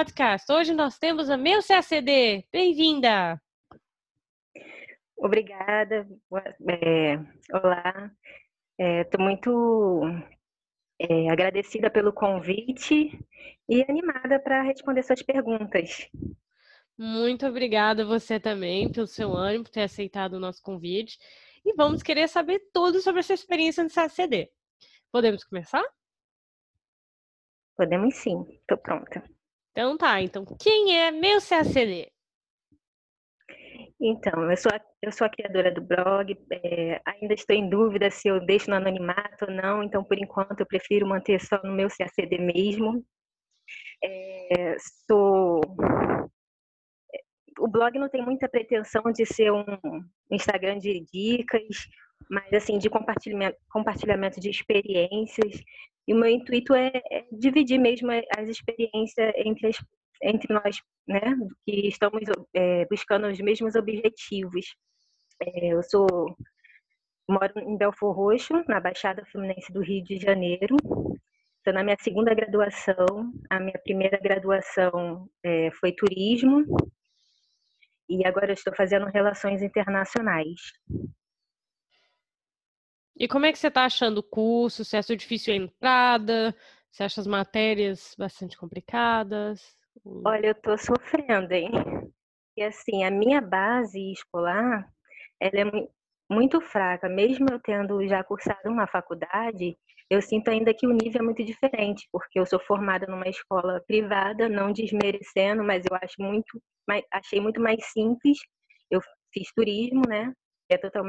podcast. Hoje nós temos a Meu CACD. Bem-vinda! Obrigada. É, olá. Estou é, muito é, agradecida pelo convite e animada para responder suas perguntas. Muito obrigada você também pelo seu ânimo, por ter aceitado o nosso convite. E vamos querer saber tudo sobre a sua experiência no CACD. Podemos começar? Podemos sim, estou pronta. Então tá, então quem é meu CACD? Então, eu sou a, eu sou a criadora do blog, é, ainda estou em dúvida se eu deixo no anonimato ou não, então por enquanto eu prefiro manter só no meu CACD mesmo. É, sou o blog não tem muita pretensão de ser um Instagram de dicas, mas assim de compartilhamento, compartilhamento de experiências. E o meu intuito é, é dividir mesmo as experiências entre as, entre nós, né, que estamos é, buscando os mesmos objetivos. É, eu sou moro em Belfor Roxo, na Baixada Fluminense do Rio de Janeiro. Estou na minha segunda graduação. A minha primeira graduação é, foi turismo e agora estou fazendo relações internacionais. E como é que você está achando o curso? Você acha difícil a entrada? Você acha as matérias bastante complicadas? Olha, eu estou sofrendo, hein? E assim, a minha base escolar, ela é muito fraca. Mesmo eu tendo já cursado uma faculdade, eu sinto ainda que o nível é muito diferente, porque eu sou formada numa escola privada, não desmerecendo, mas eu acho muito, achei muito mais simples. Eu fiz turismo, né? É total,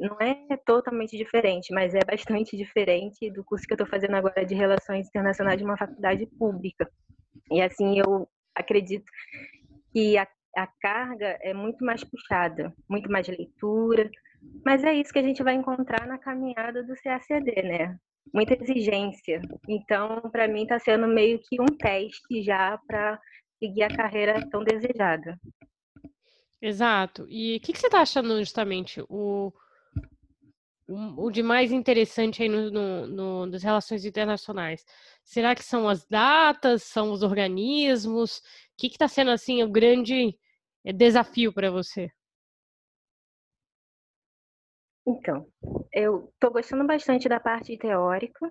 não é totalmente diferente, mas é bastante diferente do curso que eu estou fazendo agora de Relações Internacionais de uma faculdade pública. E assim, eu acredito que a, a carga é muito mais puxada, muito mais leitura, mas é isso que a gente vai encontrar na caminhada do CACD, né? Muita exigência. Então, para mim, está sendo meio que um teste já para seguir a carreira tão desejada. Exato. E o que, que, você está achando justamente o, o, de mais interessante aí no, no, no, nas relações internacionais? Será que são as datas, são os organismos? O que está sendo assim o grande eh, desafio para você? Então, eu estou gostando bastante da parte teórica,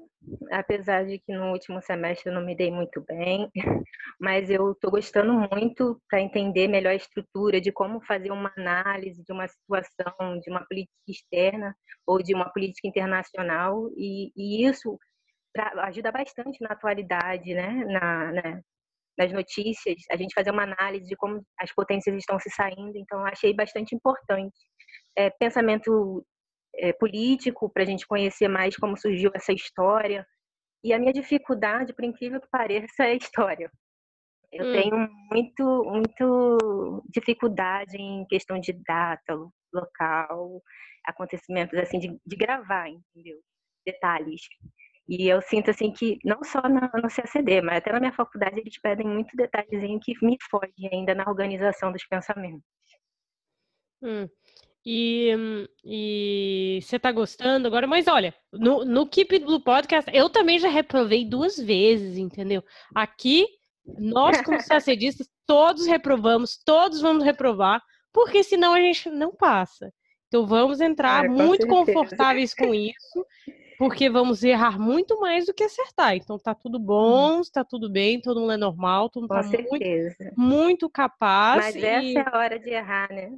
apesar de que no último semestre eu não me dei muito bem, mas eu estou gostando muito para entender melhor a estrutura de como fazer uma análise de uma situação, de uma política externa ou de uma política internacional, e, e isso pra, ajuda bastante na atualidade, né? Na, né? nas notícias, a gente fazer uma análise de como as potências estão se saindo, então achei bastante importante. É, pensamento é, político, para a gente conhecer mais como surgiu essa história. E a minha dificuldade, por incrível que pareça, é a história. Eu hum. tenho muito, muito dificuldade em questão de data, local, acontecimentos assim de, de gravar, entendeu? Detalhes. E eu sinto assim que não só no, no CACD, mas até na minha faculdade eles pedem muito detalhezinho que me foge ainda na organização dos pensamentos. Hum. E, e você tá gostando agora, mas olha, no, no Keep Blue Podcast, eu também já reprovei duas vezes, entendeu? Aqui, nós, como sacedistas, todos reprovamos, todos vamos reprovar, porque senão a gente não passa. Então vamos entrar muito confortáveis com isso, porque vamos errar muito mais do que acertar. Então tá tudo bom, está tudo bem, todo mundo é normal, todo mundo com tá certeza. muito, muito capaz. Mas e... essa é a hora de errar, né?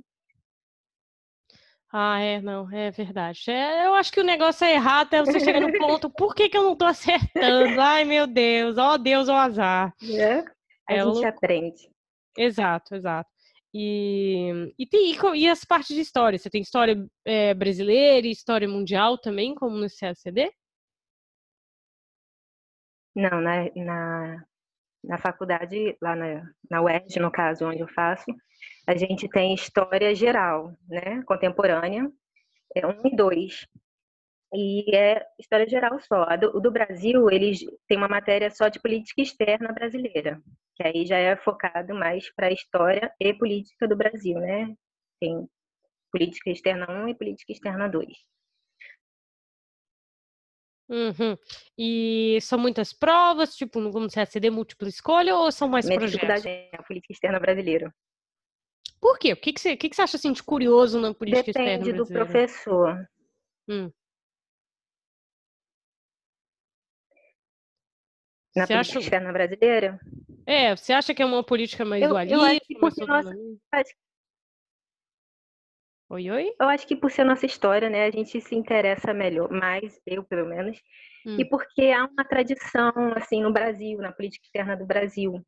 Ah, é, não, é verdade. É, eu acho que o negócio é errado até você chegar no ponto, por que, que eu não tô acertando? Ai, meu Deus, ó Deus, ó azar. É, a é, gente aprende. Exato, exato. E, e, tem, e as partes de história? Você tem história é, brasileira e história mundial também, como no CACD? Não, na, na, na faculdade, lá na, na UERJ, no caso, onde eu faço, a gente tem história geral, né, contemporânea, é um e dois. E é história geral só. do, o do Brasil, eles têm uma matéria só de política externa brasileira, que aí já é focado mais para a história e política do Brasil, né? Tem política externa 1 e política externa 2. Uhum. E são muitas provas, tipo, como CACD múltipla escolha, ou são mais Minha projetos? dificuldade é a política externa brasileira. Por quê? O que, que, você, que, que você acha assim, de curioso na política externa Depende do professor. Hum. Na Você política acha, externa brasileira? é, você acha que é uma política mais Eu, eu dualista, acho que nossa, Oi, oi? eu acho que por ser nossa história, né, a gente se interessa melhor, mais eu pelo menos, e Hum. porque há uma tradição assim no Brasil, na política externa do Brasil,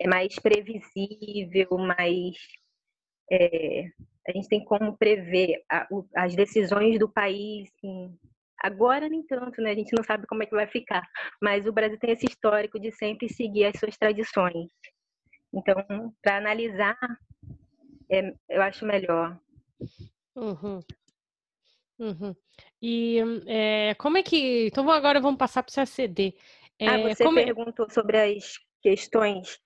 é mais previsível, mais é, a gente tem como prever a- o- as decisões do país. Agora nem tanto, né? A gente não sabe como é que vai ficar, mas o Brasil tem esse histórico de sempre seguir as suas tradições. Então, para analisar, é, eu acho melhor. Uhum. Uhum. E é, como é que. Então agora vamos passar para o CACD. Ah, É, você como é- perguntou sobre as questões.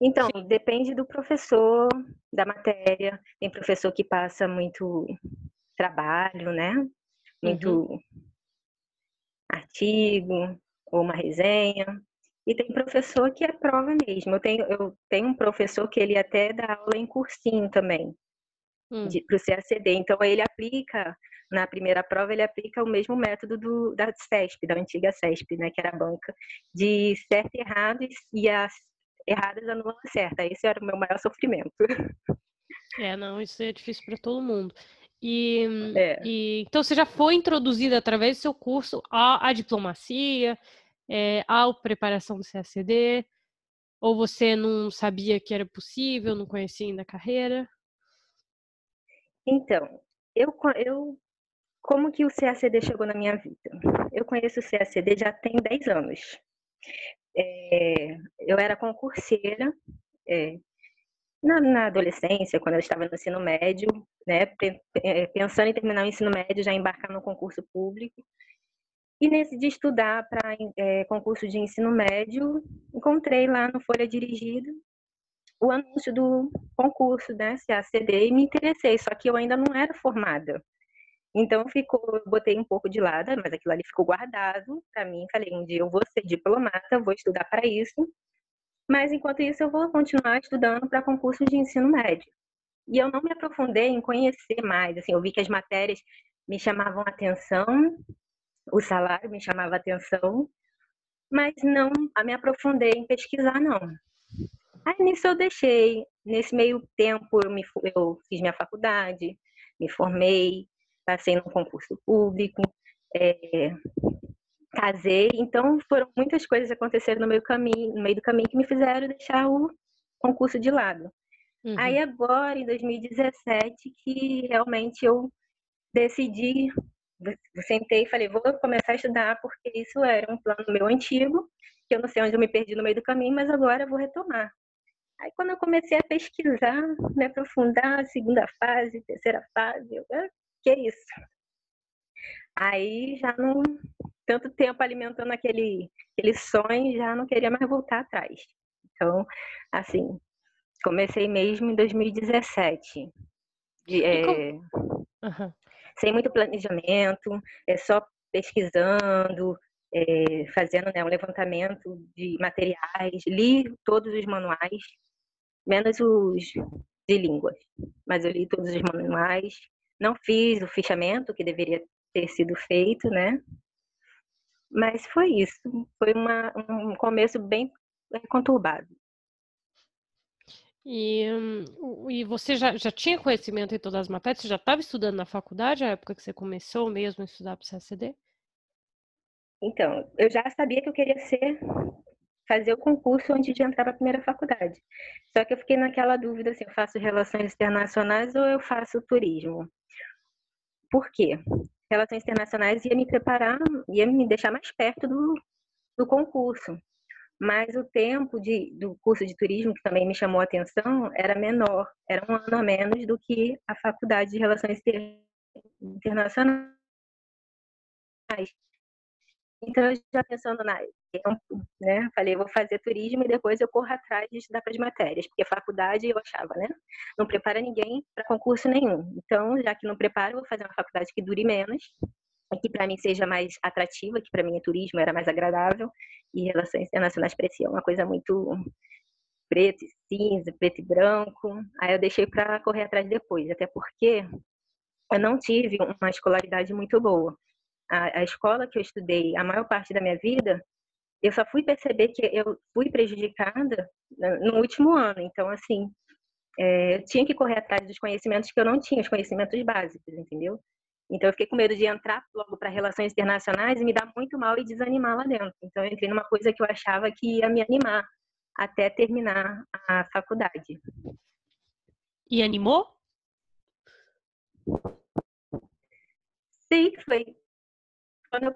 Então, depende do professor, da matéria. Tem professor que passa muito trabalho, né? Muito artigo ou uma resenha. E tem professor que é prova mesmo. Eu tenho, eu tenho um professor que ele até dá aula em cursinho também, Hum, para o CACD. Então, ele aplica, na primeira prova, ele aplica o mesmo método do, da CESP, da antiga CESP, né, que era a banca, de certo e errado, e- e as erradas anulam a certa. Esse era o meu maior sofrimento. É, não, isso é difícil para todo mundo. E, É. e- então você já foi introduzida através do seu curso à, à diplomacia, é, à preparação do CACD, ou você não sabia que era possível, não conhecia ainda a carreira? Então, eu, eu como que o CACD chegou na minha vida? Eu conheço o CACD já tem 10 anos. É, eu era concurseira é, na, na adolescência, quando eu estava no ensino médio, né, é, pensando em terminar o ensino médio, já embarcar no concurso público. E nesse de estudar para concurso de ensino médio, encontrei lá no Folha Dirigida o anúncio do concurso, né, CACD, e me interessei, só que eu ainda não era formada. Então ficou, eu botei um pouco de lado, mas aquilo ali ficou guardado para mim. Falei, um dia eu vou ser diplomata, vou estudar para isso. Mas enquanto isso eu vou continuar estudando para concurso de ensino médio. E eu não me aprofundei em conhecer mais, assim, eu vi que as matérias me chamavam atenção, o salário me chamava atenção, mas não me aprofundei em pesquisar não. Aí nisso eu deixei. Nesse meio tempo eu, me, eu fiz minha faculdade, me formei, passei num concurso público, é, casei. Então foram muitas coisas que aconteceram no meio caminho, no meio do caminho que me fizeram deixar o concurso de lado. Uhum. Aí agora, em 2017, que realmente eu decidi, sentei e falei, vou começar a estudar porque isso era um plano meu antigo, que eu não sei onde eu me perdi no meio do caminho, mas agora eu vou retomar. Aí quando eu comecei a pesquisar, me aprofundar, segunda fase, terceira fase, eu, que isso? Aí já não tanto tempo alimentando aquele aquele sonho, já não queria mais voltar atrás. Então, assim, comecei mesmo em 2017. De, é, Uhum. sem muito planejamento, é só pesquisando, é, fazendo né, um levantamento de materiais, li todos os manuais, menos os de línguas, mas eu li todos os manuais, não fiz o fichamento que deveria ter sido feito, né? Mas foi isso, foi uma, um começo bem conturbado. E, hum, e você já, já tinha conhecimento em todas as matérias? Você já estava estudando na faculdade, a época que você começou mesmo a estudar para o CACD? Então, eu já sabia que eu queria ser fazer o concurso antes de entrar para a primeira faculdade. Só que eu fiquei naquela dúvida assim, eu faço relações internacionais ou eu faço turismo? Por quê? Relações internacionais ia me preparar, ia me deixar mais perto do, do concurso. Mas o tempo de, do curso de turismo, que também me chamou a atenção, era menor, era um ano a menos do que a faculdade de relações internacionais. Então, eu já pensando na né? Falei, vou fazer turismo e depois eu corro atrás de estudar para as matérias, porque faculdade eu achava, né? Não prepara ninguém para concurso nenhum. Então, já que não preparo, vou fazer uma faculdade que dure menos que para mim seja mais atrativa, que para mim é turismo, era mais agradável, e relações internacionais parecia uma coisa muito preto e cinza, preto e branco. Aí eu deixei para correr atrás depois, até porque eu não tive uma escolaridade muito boa. A, a, escola que eu estudei a maior parte da minha vida, eu só fui perceber que eu fui prejudicada no último ano. Então, assim, é, eu tinha que correr atrás dos conhecimentos que eu não tinha, os conhecimentos básicos, entendeu? Então, eu fiquei com medo de entrar logo para relações internacionais e me dar muito mal e desanimar lá dentro. Então, eu entrei numa coisa que eu achava que ia me animar até terminar a faculdade. E animou? Sim, foi quando eu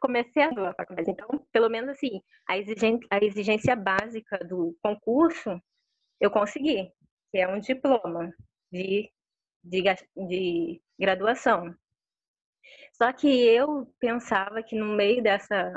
comecei a faculdade. Então, pelo menos assim, a exigência, a exigência básica do concurso eu consegui, que é um diploma de, de, de graduação. Só que eu pensava que no meio dessa,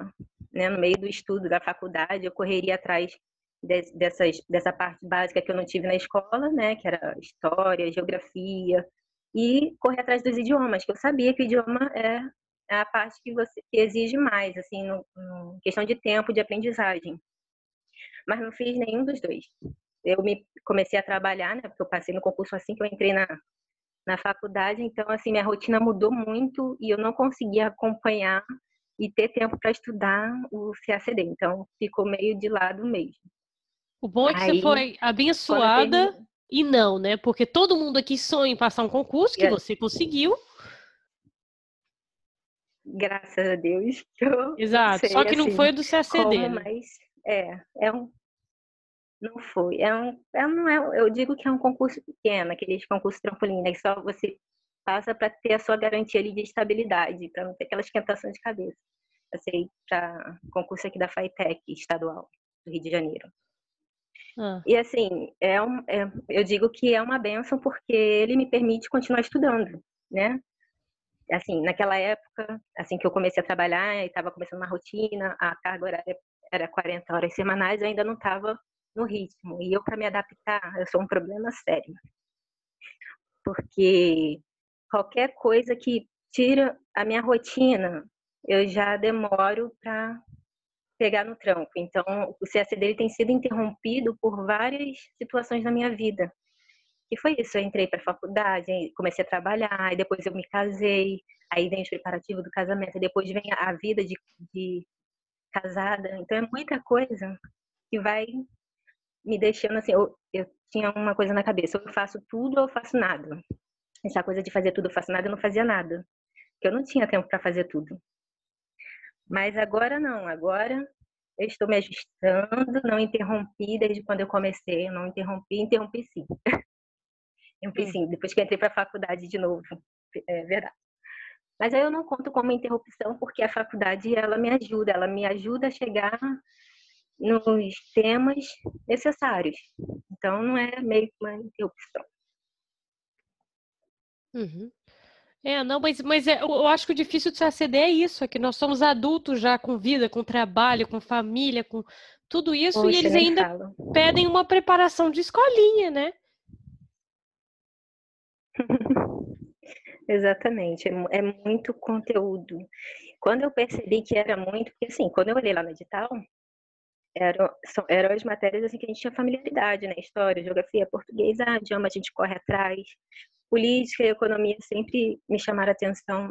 né, no meio do estudo da faculdade, eu correria atrás de, dessas, dessa parte básica que eu não tive na escola, né, que era história, geografia, e correr atrás dos idiomas, que eu sabia que o idioma é a parte que você que exige mais, assim, no, no questão de tempo de aprendizagem. Mas não fiz nenhum dos dois. Eu me comecei a trabalhar, né, porque eu passei no concurso assim que eu entrei na na faculdade, então assim minha rotina mudou muito e eu não conseguia acompanhar e ter tempo para estudar o CACD, então ficou meio de lado mesmo. O bom é que Aí, você foi abençoada e não, né? Porque todo mundo aqui sonha em passar um concurso que você conseguiu. Graças a Deus. Exato. Sei, Só que assim, não foi do CACD. Como, né? Mas é, é um não foi. É um, é, não é, eu digo que é um concurso pequeno, aqueles concursos trampolim, né? Que só você passa para ter a sua garantia ali de estabilidade, para não ter aquela esquentação de cabeça. Passei para concurso aqui da FAITEC estadual do Rio de Janeiro. Ah. E assim, é um, é, eu digo que é uma benção porque ele me permite continuar estudando, né? Assim, naquela época, assim que eu comecei a trabalhar, estava começando uma rotina, a carga horária era 40 horas semanais, eu ainda não estava no ritmo. E eu, para me adaptar, eu sou um problema sério. Porque qualquer coisa que tira a minha rotina, eu já demoro para pegar no tranco. Então, o CSD tem sido interrompido por várias situações na minha vida. E foi isso, eu entrei para a faculdade, comecei a trabalhar, e depois eu me casei, aí vem os preparativos do casamento, depois vem a vida de, de casada. Então, é muita coisa que vai me deixando assim, eu, eu tinha uma coisa na cabeça, eu faço tudo ou eu faço nada. Essa coisa de fazer tudo ou faço nada, eu não fazia nada. Porque eu não tinha tempo para fazer tudo. Mas agora não, agora eu estou me ajustando, não interrompi desde quando eu comecei, eu não interrompi, interrompi sim. sim, depois que entrei para a faculdade de novo, é verdade. Mas aí eu não conto como interrupção, porque a faculdade ela me ajuda, ela me ajuda a chegar nos temas necessários. Então, não é meio que uma interrupção. Uhum. É, não, mas, mas é, eu acho que o difícil de se aceder é isso, é que nós somos adultos já com vida, com trabalho, com família, com tudo isso, Poxa, e eles ainda falo. pedem uma preparação de escolinha, né? Exatamente, é, é muito conteúdo. Quando eu percebi que era muito, porque assim, quando eu olhei lá no edital, eram, eram as matérias assim, que a gente tinha familiaridade, né? História, geografia, português, ah, idioma a gente corre atrás. Política e economia sempre me chamaram atenção.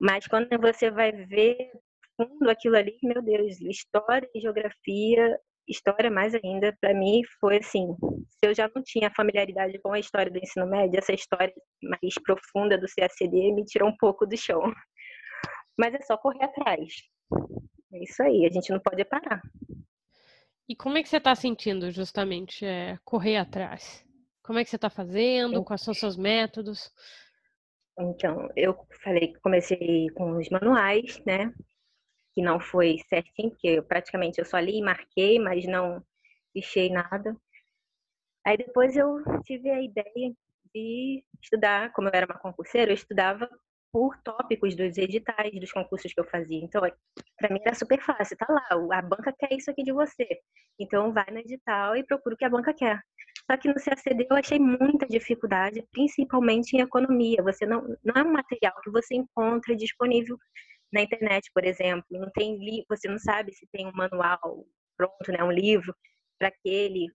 Mas quando você vai ver fundo aquilo ali, meu Deus, história e geografia, história mais ainda, para mim foi assim, se eu já não tinha familiaridade com a história do ensino médio, essa história mais profunda do CACD me tirou um pouco do chão. Mas é só correr atrás. É isso aí, a gente não pode parar. E como é que você está sentindo justamente é, correr atrás? Como é que você está fazendo? Quais são os seus métodos? Então, eu falei que comecei com os manuais, né? Que não foi certinho, porque praticamente eu só li e marquei, mas não fichei nada. Aí depois eu tive a ideia de estudar, como eu era uma concurseira, eu estudava por tópicos dos editais dos concursos que eu fazia. Então, é, para mim era super fácil. Tá lá, a banca quer isso aqui de você. Então, vai no edital e procura o que a banca quer. Só que no CACD eu achei muita dificuldade, principalmente em economia. Você não, não é um material que você encontra disponível na internet, por exemplo. Não tem você não sabe se tem um manual pronto, né, um livro para aquele.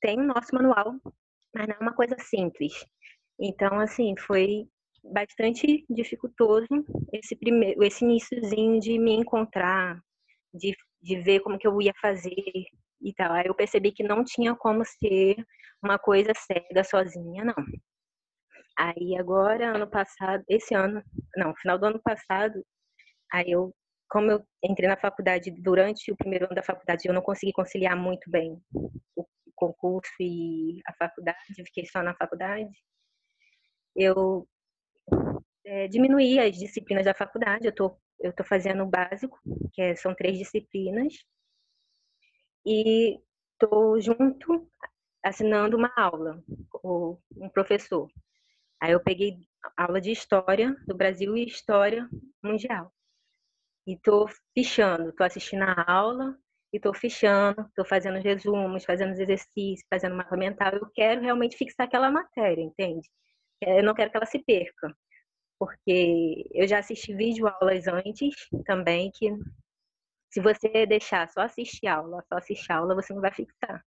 Tem o nosso manual, mas não é uma coisa simples. Então, assim, foi bastante dificultoso esse primeiro, esse iníciozinho de me encontrar, de, de ver como que eu ia fazer e tal. Aí eu percebi que não tinha como ser uma coisa cega sozinha, não. Aí agora, ano passado, esse ano, não, final do ano passado, aí eu, como eu entrei na faculdade durante o primeiro ano da faculdade, eu não consegui conciliar muito bem o concurso e a faculdade, fiquei só na faculdade. Eu é, diminuí as disciplinas da faculdade, eu tô, eu tô fazendo o básico, que é, são três disciplinas, e tô junto assinando uma aula com um professor. Aí eu peguei aula de história do Brasil e história mundial. E tô fichando, tô assistindo a aula e tô fichando, tô fazendo resumos, fazendo os exercícios, fazendo mapa mental. Eu quero realmente fixar aquela matéria, entende? Eu não quero que ela se perca. Porque eu já assisti vídeo aulas antes também que se você deixar só assistir aula, só assistir aula, você não vai fixar.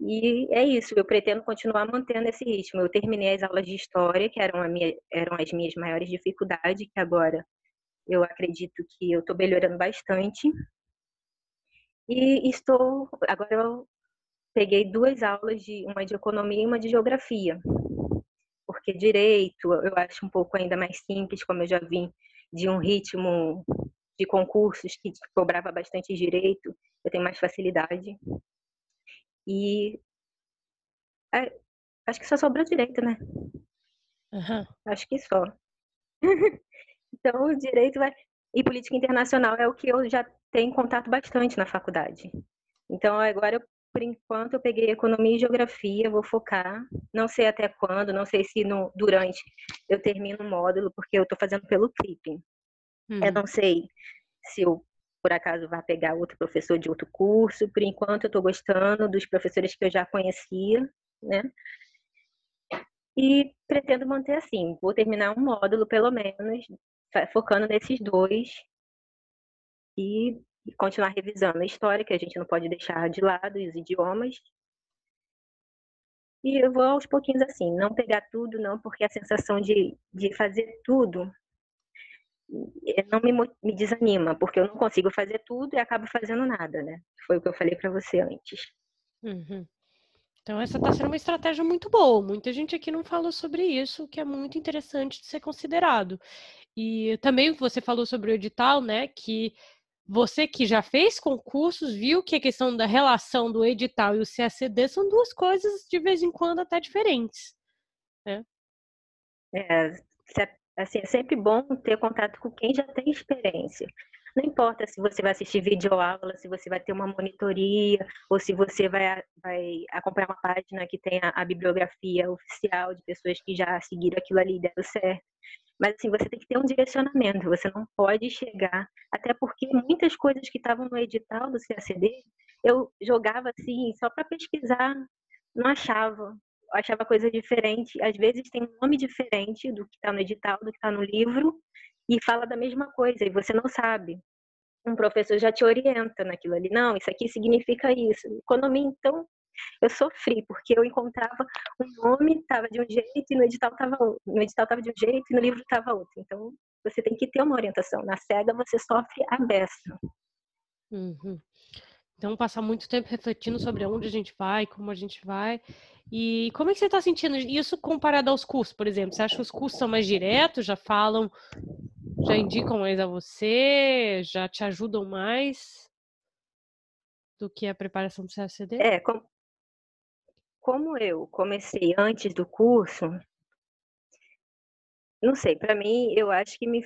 E é isso, eu pretendo continuar mantendo esse ritmo. Eu terminei as aulas de história, que eram, minha, eram as minhas maiores dificuldades, que agora eu acredito que eu estou melhorando bastante. E estou, agora eu peguei duas aulas, de uma de economia e uma de geografia. Porque direito eu acho um pouco ainda mais simples, como eu já vim de um ritmo de concursos que cobrava bastante direito, eu tenho mais facilidade. E é, acho que só sobrou direito, né? Uhum. Acho que só. então, o direito vai. E política internacional é o que eu já tenho contato bastante na faculdade. Então, agora, eu, por enquanto, eu peguei economia e geografia, vou focar. Não sei até quando, não sei se no, durante eu termino o módulo, porque eu estou fazendo pelo clipping. Uhum. Eu não sei se eu por acaso vá pegar outro professor de outro curso. Por enquanto, eu estou gostando dos professores que eu já conhecia, né? E pretendo manter assim. Vou terminar um módulo, pelo menos, focando nesses dois e continuar revisando a história, que a gente não pode deixar de lado, e os idiomas. E eu vou aos pouquinhos assim, não pegar tudo, não, porque a sensação de, de fazer tudo é, não me, me desanima, porque eu não consigo fazer tudo e acabo fazendo nada, né? Foi o que eu falei para você antes. Uhum. Então, essa está sendo uma estratégia muito boa. Muita gente aqui não falou sobre isso, que é muito interessante de ser considerado. E também você falou sobre o edital, né? Que você que já fez concursos viu que a questão da relação do edital e o CACD são duas coisas de vez em quando até diferentes. Né? É, Assim, é sempre bom ter contato com quem já tem experiência. Não importa se você vai assistir vídeo aula, se você vai ter uma monitoria, ou se você vai, vai acompanhar uma página que tem a, bibliografia oficial de pessoas que já seguiram aquilo ali e deram certo. Mas assim, você tem que ter um direcionamento, você não pode chegar, até porque muitas coisas que estavam no edital do CACD, eu jogava assim, só para pesquisar, não achava achava coisa diferente. Às vezes tem um nome diferente do que está no edital, do que está no livro, e fala da mesma coisa, e você não sabe. Um professor já te orienta naquilo ali. Não, isso aqui significa isso. Economia, então, eu sofri, porque eu encontrava um nome, estava de um jeito, e no edital estava no edital tava de um jeito, e no livro estava outro. Então, você tem que ter uma orientação. Na cega, você sofre a beça. Uhum. Então, passar muito tempo refletindo sobre onde a gente vai, como a gente vai. E como é que você está sentindo isso comparado aos cursos, por exemplo? Você acha que os cursos são mais diretos, já falam, já indicam mais a você, já te ajudam mais do que a preparação do CACD? É, como, como eu comecei antes do curso, não sei, para mim, eu acho que me,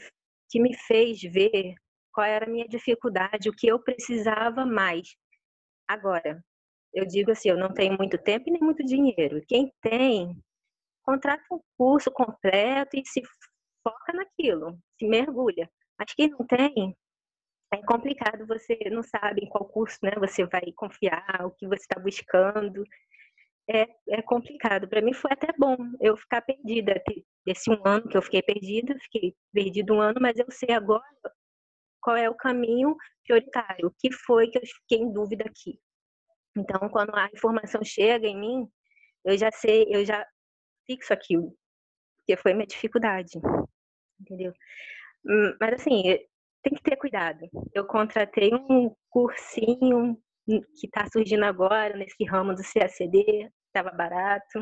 que me fez ver qual era a minha dificuldade, o que eu precisava mais. Agora, eu digo assim, eu não tenho muito tempo e nem muito dinheiro. Quem tem, contrata um curso completo e se foca naquilo, se mergulha. Mas quem não tem, é complicado, você não sabe em qual curso né, você vai confiar, o que você está buscando. é, é complicado. Para mim foi até bom eu ficar perdida. Desse um ano que eu fiquei perdida, fiquei perdido um ano, mas eu sei agora qual é o caminho prioritário, o que foi que eu fiquei em dúvida aqui. Então, quando a informação chega em mim, eu já sei, eu já fixo aquilo, porque foi minha dificuldade, entendeu? Hum, mas assim, tem que ter cuidado. Eu contratei um cursinho que está surgindo agora nesse ramo do CACD, estava barato.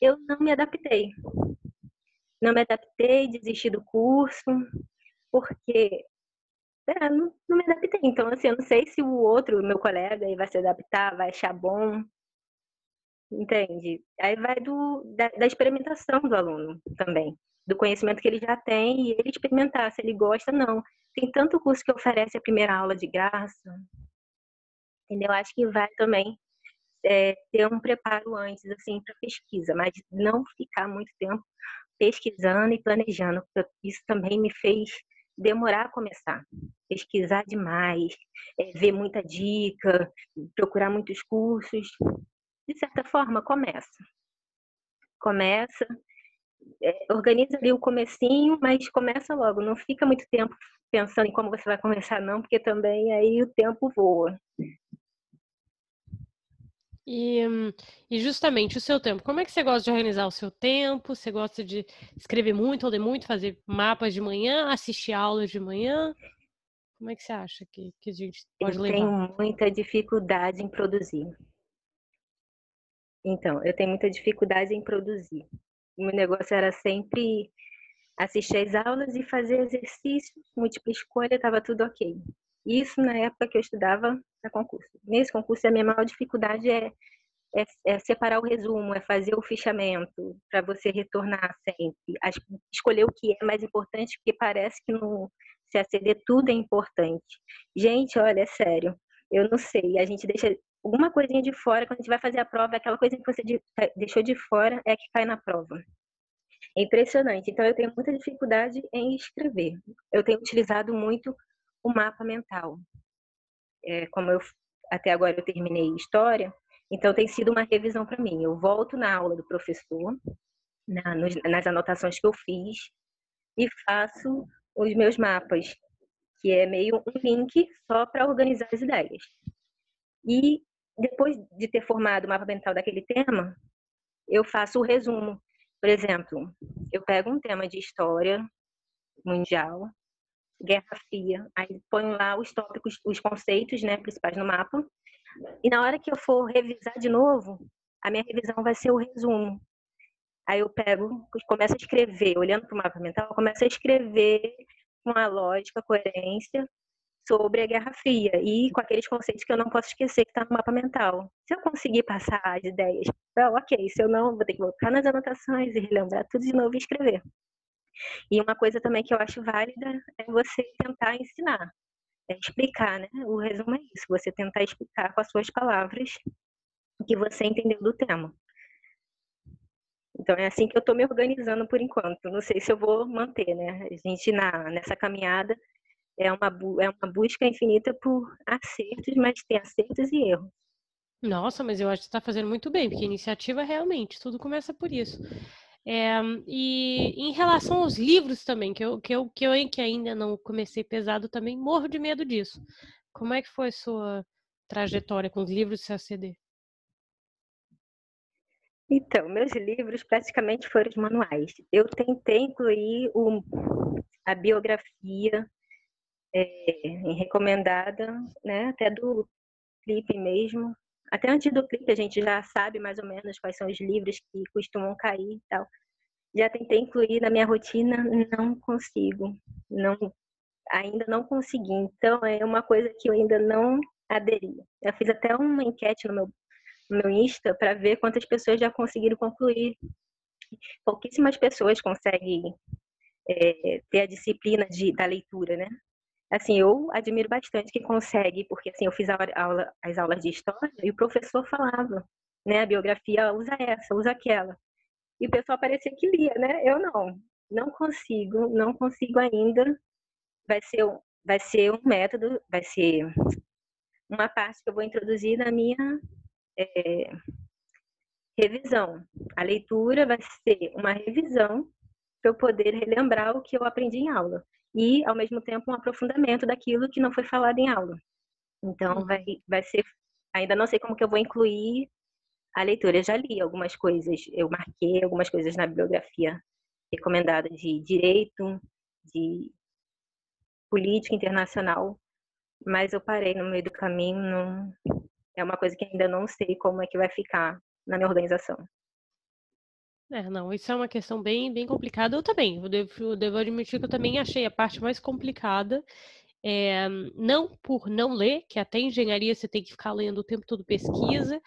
Eu não me adaptei. Não me adaptei, desisti do curso, porque é, não, não, me adaptei. Então, assim, eu não sei se o outro, meu colega, vai se adaptar, vai achar bom. Entende? Aí vai do, da, da experimentação do aluno também, do conhecimento que ele já tem e ele experimentar se ele gosta não. Tem tanto curso que oferece a primeira aula de graça, entendeu? Acho que vai também é, ter um preparo antes, assim, para pesquisa, mas não ficar muito tempo pesquisando e planejando. Isso também me fez demorar a começar, pesquisar demais, é, ver muita dica, procurar muitos cursos. De certa forma, começa. Começa, é, organiza ali o comecinho, mas começa logo. Não fica muito tempo pensando em como você vai começar, não, porque também aí o tempo voa. E, e, justamente o seu tempo, como é que você gosta de organizar o seu tempo? Você gosta de escrever muito ou ler muito, fazer mapas de manhã, assistir aulas de manhã? Como é que você acha que, que a gente pode eu levar? Eu tenho muita dificuldade em produzir. Então, eu tenho muita dificuldade em produzir. O meu negócio era sempre assistir às aulas e fazer exercícios, múltipla escolha, estava tudo ok. Isso na época que eu estudava para concurso. Nesse concurso, a minha maior dificuldade é, é, é separar o resumo, é fazer o fichamento, para você retornar sempre. Escolher o que é mais importante, porque parece que no CACD tudo é importante. Gente, olha, é sério, eu não sei, a gente deixa alguma coisinha de fora, quando a gente vai fazer a prova, aquela coisa que você deixou de fora é que cai na prova. É impressionante. Então, eu tenho muita dificuldade em escrever. Eu tenho utilizado muito o mapa mental. É, como eu até agora eu terminei história, então tem sido uma revisão para mim. Eu volto na aula do professor, na, nos, nas anotações que eu fiz, e faço os meus mapas, que é meio um link só para organizar as ideias. E depois de ter formado o mapa mental daquele tema, eu faço o resumo. Por exemplo, eu pego um tema de história mundial, Guerra Fria. Aí ponho lá os tópicos, os conceitos né, principais no mapa. E na hora que eu for revisar de novo, a minha revisão vai ser o resumo. Aí eu pego, começo a escrever, olhando para o mapa mental, começo a escrever com a lógica, coerência sobre a Guerra Fria e com aqueles conceitos que eu não posso esquecer que está no mapa mental. Se eu conseguir passar as ideias, well, ok. Se eu não, vou ter que voltar nas anotações e relembrar tudo de novo e escrever. E uma coisa também que eu acho válida é você tentar ensinar, é explicar, né? O resumo é isso, você tentar explicar com as suas palavras o que você entendeu do tema. Então é assim que eu estou me organizando por enquanto. Não sei se eu vou manter, né? A gente na, nessa caminhada é uma, é uma busca infinita por acertos, mas tem acertos e erros. Nossa, mas eu acho que você está fazendo muito bem, porque iniciativa realmente, tudo começa por isso. É, e em relação aos livros também, que eu, que, eu, que eu que ainda não comecei pesado também, morro de medo disso. Como é que foi sua trajetória com os livros do CACD? Então, meus livros praticamente foram os manuais. Eu tentei incluir o, a biografia é, recomendada, né, até do clipe mesmo, até antes do clipe a gente já sabe mais ou menos quais são os livros que costumam cair e tal. Já tentei incluir na minha rotina, não consigo. Não, ainda não consegui. Então é uma coisa que eu ainda não aderi. Eu fiz até uma enquete no meu, no meu Insta para ver quantas pessoas já conseguiram concluir. Pouquíssimas pessoas conseguem é, ter a disciplina de, da leitura, né? Assim, eu admiro bastante quem consegue, porque assim, eu fiz a aula, as aulas de história e o professor falava, né, a biografia usa essa, usa aquela. E o pessoal parecia que lia, né? Eu não, não consigo, não consigo ainda. Vai ser, vai ser um método, vai ser uma parte que eu vou introduzir na minha é, revisão. A leitura vai ser uma revisão para eu poder relembrar o que eu aprendi em aula e, ao mesmo tempo, um aprofundamento daquilo que não foi falado em aula. Então, uhum. vai, vai ser. Ainda não sei como que eu vou incluir a leitura. Eu já li algumas coisas, eu marquei algumas coisas na bibliografia recomendada de direito, de política internacional, mas eu parei no meio do caminho. Não... É uma coisa que ainda não sei como é que vai ficar na minha organização. É, não, isso é uma questão bem, bem complicada. Eu também, eu devo, eu devo admitir que eu também achei a parte mais complicada. É, não por não ler, que até engenharia você tem que ficar lendo o tempo todo pesquisa,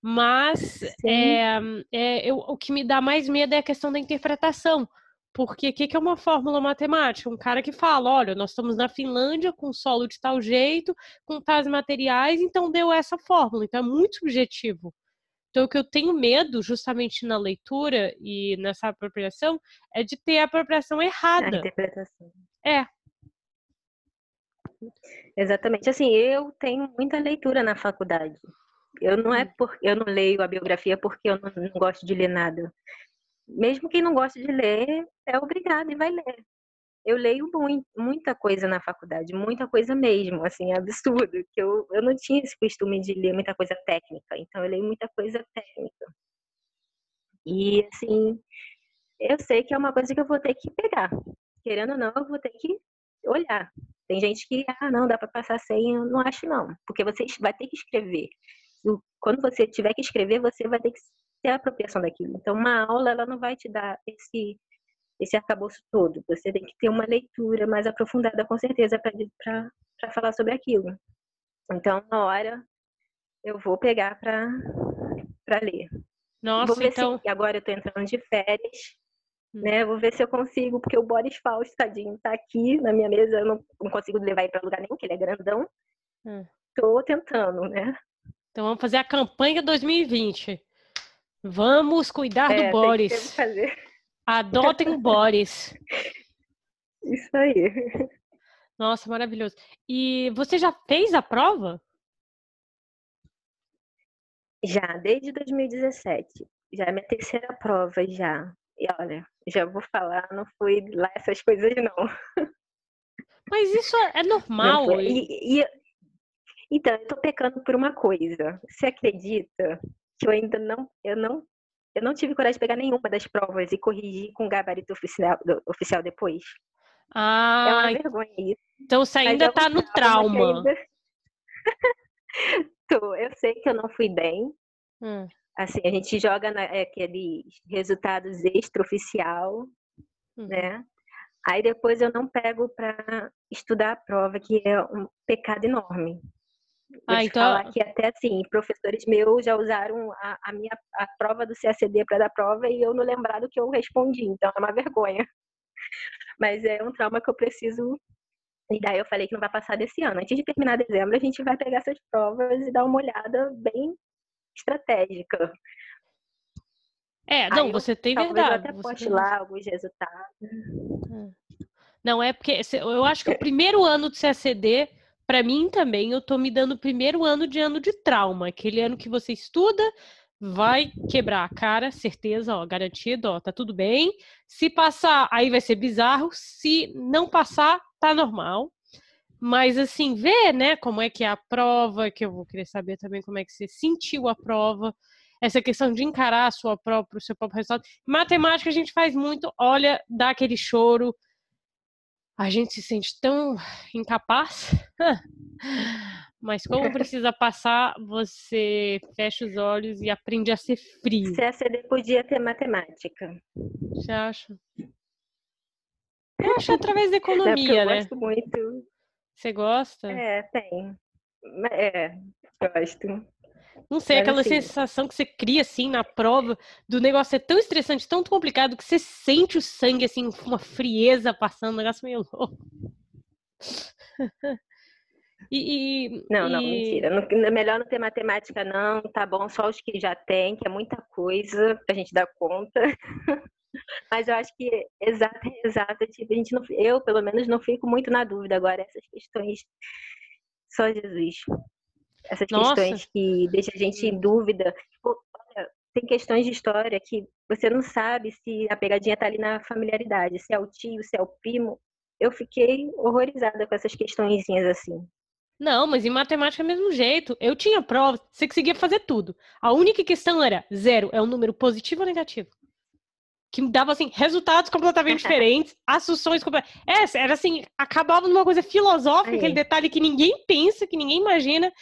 mas é, é, eu, o que me dá mais medo é a questão da interpretação. Porque o que, que, é uma fórmula matemática? Um cara que fala, olha, nós estamos na Finlândia com solo de tal jeito, com tais materiais, então deu essa fórmula. Então é muito subjetivo. Então, o que eu tenho medo, justamente na leitura e nessa apropriação, é de ter a apropriação errada. A interpretação. É. Exatamente. Assim, eu tenho muita leitura na faculdade. Eu não é hum. porque eu não leio a biografia porque eu não, não gosto de ler nada. Mesmo quem não gosta de ler é obrigado e vai ler eu leio muito, muita coisa na faculdade, muita coisa mesmo, assim, é absurdo, que eu, eu não tinha esse costume de ler muita coisa técnica, então eu leio muita coisa técnica. E, assim, eu sei que é uma coisa que eu vou ter que pegar. Querendo ou não, eu vou ter que olhar. Tem gente que, ah, não, dá para passar sem, eu não acho não, porque você vai ter que escrever. Quando você tiver que escrever, você vai ter que ter a apropriação daquilo. Então, uma aula, ela não vai te dar esse esse arcabouço todo. Você tem que ter uma leitura mais aprofundada, com certeza, para falar sobre aquilo. Então, na hora, eu vou pegar para ler. Nossa, vou ver então... se agora eu estou entrando de férias, hum. né? Vou ver se eu consigo, porque o Boris Fausto, tadinho, tá aqui na minha mesa, eu não, não consigo levar ele para lugar nenhum, porque ele é grandão. Hum. Tô tentando, né? Então vamos fazer a campanha 2020. Vamos cuidar é, do Boris. fazer. Adotem Boris. Isso aí. Nossa, maravilhoso. E você já fez a prova? Já, desde 2017. Já é minha terceira prova, já. E olha, já vou falar, não fui lá essas coisas, não. Mas isso é normal. E, e, então, eu tô pecando por uma coisa. Você acredita que eu ainda não, eu não eu não tive coragem de pegar nenhuma das provas e corrigir com gabarito oficial, oficial depois. Ah, é uma vergonha isso. Então você ainda está no trauma. Ainda... Eu sei que eu não fui bem. Hum. Assim, a gente joga naqueles é, resultados extraoficial, hum. né? Aí depois eu não pego para estudar a prova, que é um pecado enorme. Vou ah, então... falar que até assim, professores meus já usaram a, a minha a prova do CACD para dar prova e eu não lembrar do que eu respondi, então é uma vergonha. Mas é um trauma que eu preciso. E daí eu falei que não vai passar desse ano. Antes de terminar dezembro, a gente vai pegar essas provas e dar uma olhada bem estratégica. É, não, Aí você eu, tem verdade. Eu até poste lá alguns resultados. É. Não, é porque eu acho que o primeiro ano do CACD para mim também, eu tô me dando o primeiro ano de ano de trauma, aquele ano que você estuda, vai quebrar a cara, certeza, ó, garantido, ó, tá tudo bem. Se passar, aí vai ser bizarro. Se não passar, tá normal. Mas assim, ver, né, como é que é a prova, que eu vou querer saber também como é que você sentiu a prova, essa questão de encarar a sua própria, o seu próprio resultado. Matemática a gente faz muito, olha, dá aquele choro, a gente se sente tão incapaz, mas como precisa passar, você fecha os olhos e aprende a ser frio. CACD podia ter matemática. Você acha? Eu acho através da economia, Não, eu né? gosto muito. Você gosta? É, tem. É, gosto. Não sei, Mas aquela assim, sensação que você cria assim na prova do negócio é tão estressante, tão complicado que você sente o sangue assim, uma frieza passando, um negócio meio louco. E, e, não, não, e... mentira. Não, é melhor não ter matemática, não. Tá bom, só os que já tem, que é muita coisa pra gente dar conta. Mas eu acho que exata, exata, tipo, a gente não, eu pelo menos não fico muito na dúvida agora essas questões. Só Jesus essas Nossa. questões que deixam a gente em dúvida. Tipo, olha, tem questões de história que você não sabe se a pegadinha está ali na familiaridade, se é o tio, se é o primo. Eu fiquei horrorizada com essas questõezinhas assim. Não, mas em matemática é mesmo jeito. Eu tinha prova, você conseguia fazer tudo. A única questão era zero, é um número positivo ou negativo? Que dava assim, resultados completamente diferentes, assunções completamente. É, era assim, acabava numa coisa filosófica, Aí. aquele detalhe que ninguém pensa, que ninguém imagina.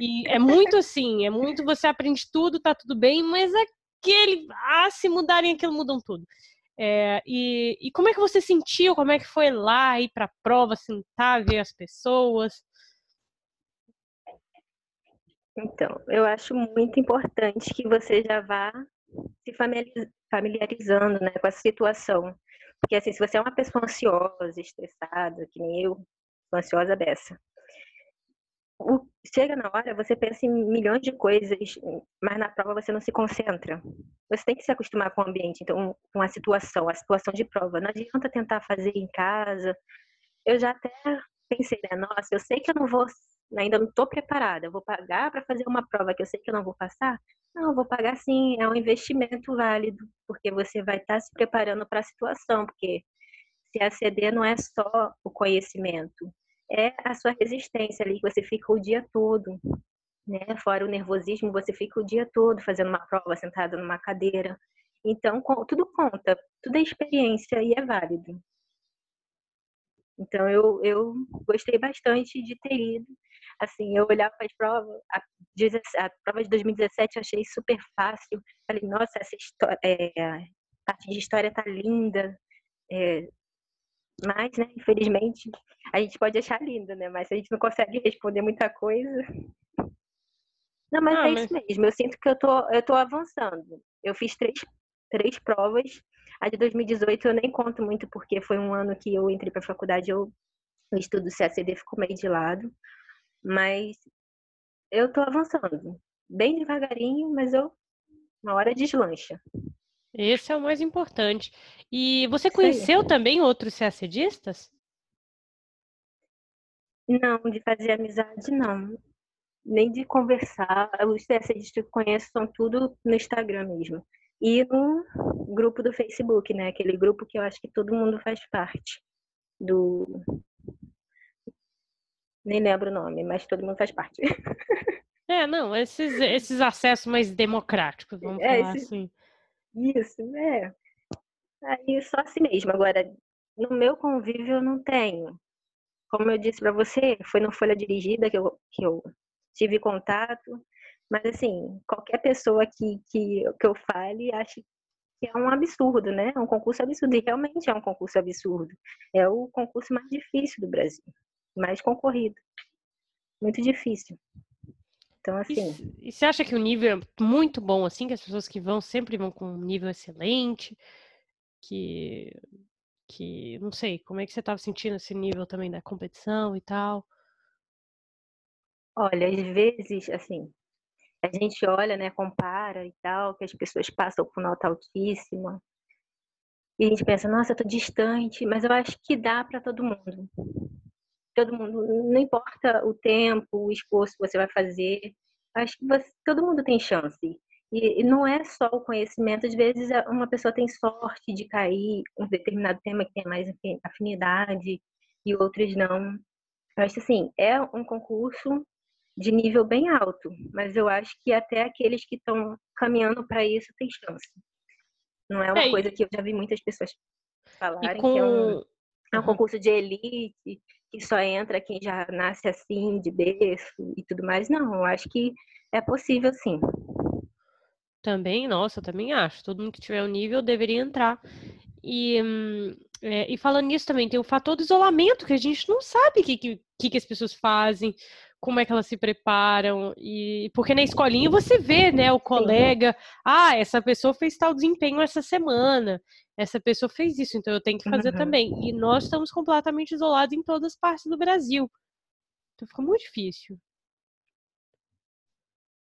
E é muito assim, é muito você aprende tudo, tá tudo bem, mas aquele. Ah, se mudarem aquilo, mudam tudo. É, e, e como é que você sentiu? Como é que foi lá ir pra prova, sentar, ver as pessoas? Então, eu acho muito importante que você já vá se familiarizando né, com a situação. Porque, assim, se você é uma pessoa ansiosa, estressada, que nem eu, ansiosa dessa, chega na hora, você pensa em milhões de coisas, mas na prova você não se concentra. Você tem que se acostumar com o ambiente, então, com a situação, a situação de prova. Não adianta tentar fazer em casa. Eu já até pensei, né? Nossa, eu sei que eu não vou, ainda não estou preparada. Eu vou pagar para fazer uma prova que eu sei que eu não vou passar? Não, eu vou pagar sim. É um investimento válido, porque você vai estar tá se preparando para a situação, porque se aceder não é só o conhecimento, é a sua resistência ali, você fica o dia todo, né? Fora o nervosismo, você fica o dia todo fazendo uma prova, sentado numa cadeira. Então, tudo conta, tudo é experiência e é válido. Então, eu, eu gostei bastante de ter ido. Assim, eu olhava para as provas, a, a, prova de 2017 eu achei super fácil. Falei, nossa, essa história, é, a parte de história tá linda. É, mas, né, infelizmente, a gente pode achar linda, né? Mas a gente não consegue responder muita coisa. Não, mas ah, é isso mesmo. Eu sinto que eu tô, eu tô avançando. Eu fiz três, três provas. A de 2018 eu nem conto muito, porque foi um ano que eu entrei para a faculdade, eu, o estudo CACD ficou meio de lado. Mas eu tô avançando. Bem devagarinho, mas eu uma hora deslancha. Esse é o mais importante. E você conheceu também outros CACDistas? Não, de fazer amizade, não. Nem de conversar. Os CACDistas que eu conheço são tudo no Instagram mesmo. E no grupo do Facebook, né? Aquele grupo que eu acho que todo mundo faz parte. Do. Nem lembro o nome, mas todo mundo faz parte. É, não, esses, esses acessos mais democráticos, vamos é, falar assim. Isso, é. Aí só assim mesmo. Agora, no meu convívio eu não tenho. Como eu disse para você, foi no Folha Dirigida que eu, que eu tive contato. Mas assim, qualquer pessoa que, que, que eu fale acha que é um absurdo, né? É um concurso absurdo. E realmente é um concurso absurdo. É o concurso mais difícil do Brasil. Mais concorrido. Muito difícil. Então, assim. E, e, você acha que o nível é muito bom, assim, que as pessoas que vão sempre vão com um nível excelente? Que. Que. Não sei, como é que você estava sentindo esse nível também da competição e tal? Olha, às vezes, assim, a gente olha, né, compara e tal, que as pessoas passam com nota altíssima. E a gente pensa, nossa, eu tô distante, mas eu acho que dá para todo mundo todo mundo, não importa o tempo, o esforço que você vai fazer, acho que você, todo mundo tem chance. E, e, não é só o conhecimento, às vezes uma pessoa tem sorte de cair um determinado tema que tem mais afinidade e outros não. Eu acho assim, é um concurso de nível bem alto, mas eu acho que até aqueles que estão caminhando para isso têm chance. Não é uma é, coisa que eu já vi muitas pessoas falarem com... que é um, é um concurso de elite, que só entra quem já nasce assim, de berço e tudo mais. Não, eu acho que é possível sim. Também, nossa, também acho. Todo mundo que tiver o um nível deveria entrar. E, hum, é, e falando nisso também, tem o fator do isolamento, que a gente não sabe o que, que, que as pessoas fazem, como é que elas se preparam. E porque na escolinha você vê, né, o colega, ah, essa pessoa fez tal desempenho essa semana, essa pessoa fez isso, então eu tenho que fazer uhum. também. E nós estamos completamente isolados em todas as partes do Brasil. Então fica muito difícil.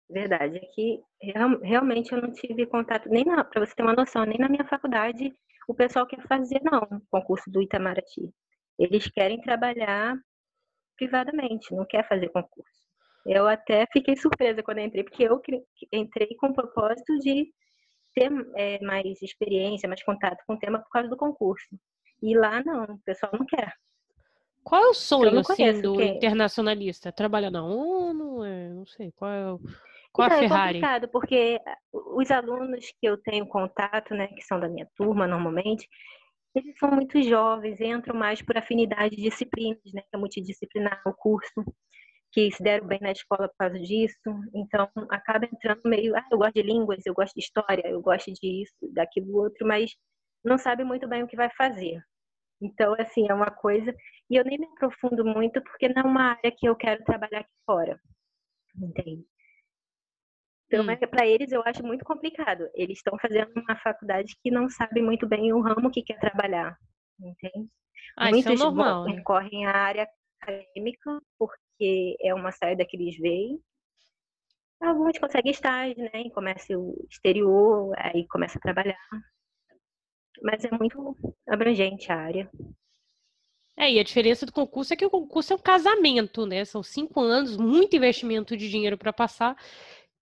Verdade, aqui real, realmente eu não tive contato, nem para você ter uma noção, nem na minha faculdade o pessoal quer fazer, não, o concurso do Itamaraty. Eles querem trabalhar privadamente, não quer fazer concurso. Eu até fiquei surpresa quando entrei, porque eu entrei com o propósito de ter é, mais experiência, mais contato com o tema por causa do concurso. E lá não, o pessoal não quer. Qual é o sonho assim, do quem... internacionalista? Trabalhar na ONU? É, não sei. Qual é, o... qual então, a Ferrari? É complicado, porque os alunos que eu tenho contato, né, que são da minha turma normalmente, eles são muito jovens, entram mais por afinidade de disciplinas, né, que é multidisciplinar o curso que se deram bem na escola por causa disso. Então, acaba entrando meio, ah, eu gosto de línguas, eu gosto de história, eu gosto disso, daquilo outro, mas não sabe muito bem o que vai fazer. Então, assim, é uma coisa. E eu nem me aprofundo muito porque não é uma área que eu quero trabalhar aqui fora. Entende? Então, hum. é, para eles, eu acho muito complicado. Eles estão fazendo uma faculdade que não sabe muito bem o ramo que quer trabalhar. Entende? Ah, Muitos isso é normal, né? concorrem à área acadêmica porque é uma saída que eles veem. Alguns conseguem estágio, né, em comércio exterior, aí começa a trabalhar. Mas é muito abrangente a área. É, e a diferença do concurso é que o concurso é um casamento, né? São cinco anos, muito investimento de dinheiro para passar.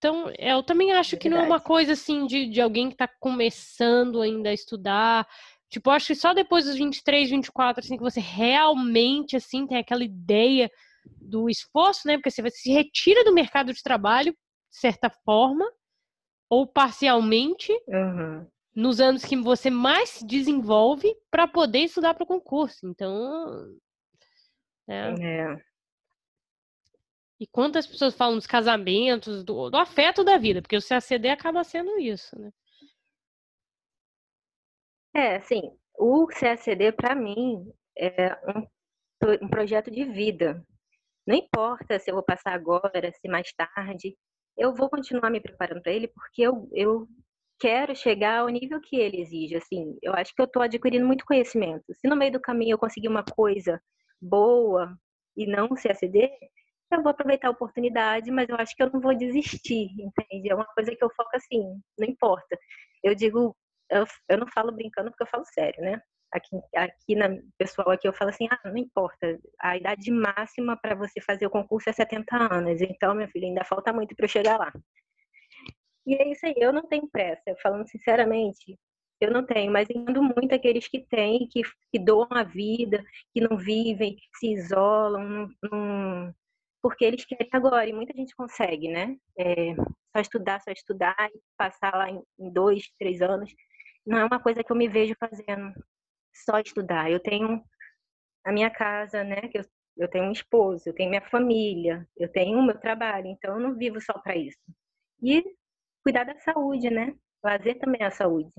Então, eu também acho é que não é uma coisa assim de, de alguém que está começando ainda a estudar. Tipo, acho que só depois dos 23, 24, assim, que você realmente, assim, tem aquela ideia do esforço, né? Porque você se retira do mercado de trabalho, de certa forma, ou parcialmente, uhum. nos anos que você mais se desenvolve para poder estudar para o concurso. Então. Né? É. E quantas pessoas falam dos casamentos, do, do afeto da vida, porque o CACD acaba sendo isso, né? É, assim, o CACD, para mim, é um, um projeto de vida. Não importa se eu vou passar agora, se mais tarde, eu vou continuar me preparando para ele porque eu, eu quero chegar ao nível que ele exige. Assim, eu acho que eu estou adquirindo muito conhecimento. Se no meio do caminho eu conseguir uma coisa boa e não se aceder, eu vou aproveitar a oportunidade, mas eu acho que eu não vou desistir, entende? É uma coisa que eu foco assim, não importa. Eu digo, eu, eu não falo brincando porque eu falo sério, né? Aqui, aqui na pessoal aqui eu falo assim, ah, não importa, a idade máxima para você fazer o concurso é 70 anos, então, meu filho, ainda falta muito para eu chegar lá. E é isso aí, eu não tenho pressa, falando sinceramente, eu não tenho, mas entendo muito aqueles que têm, que, que doam a vida, que não vivem, se isolam, não, não, porque eles querem agora, e muita gente consegue, né? É, só estudar, só estudar e passar lá em, em dois, três anos. Não é uma coisa que eu me vejo fazendo só estudar. Eu tenho a minha casa, né? Que eu, eu tenho um esposo, eu tenho minha família, eu tenho o meu trabalho, então eu não vivo só para isso. E cuidar da saúde, né? Fazer também a saúde.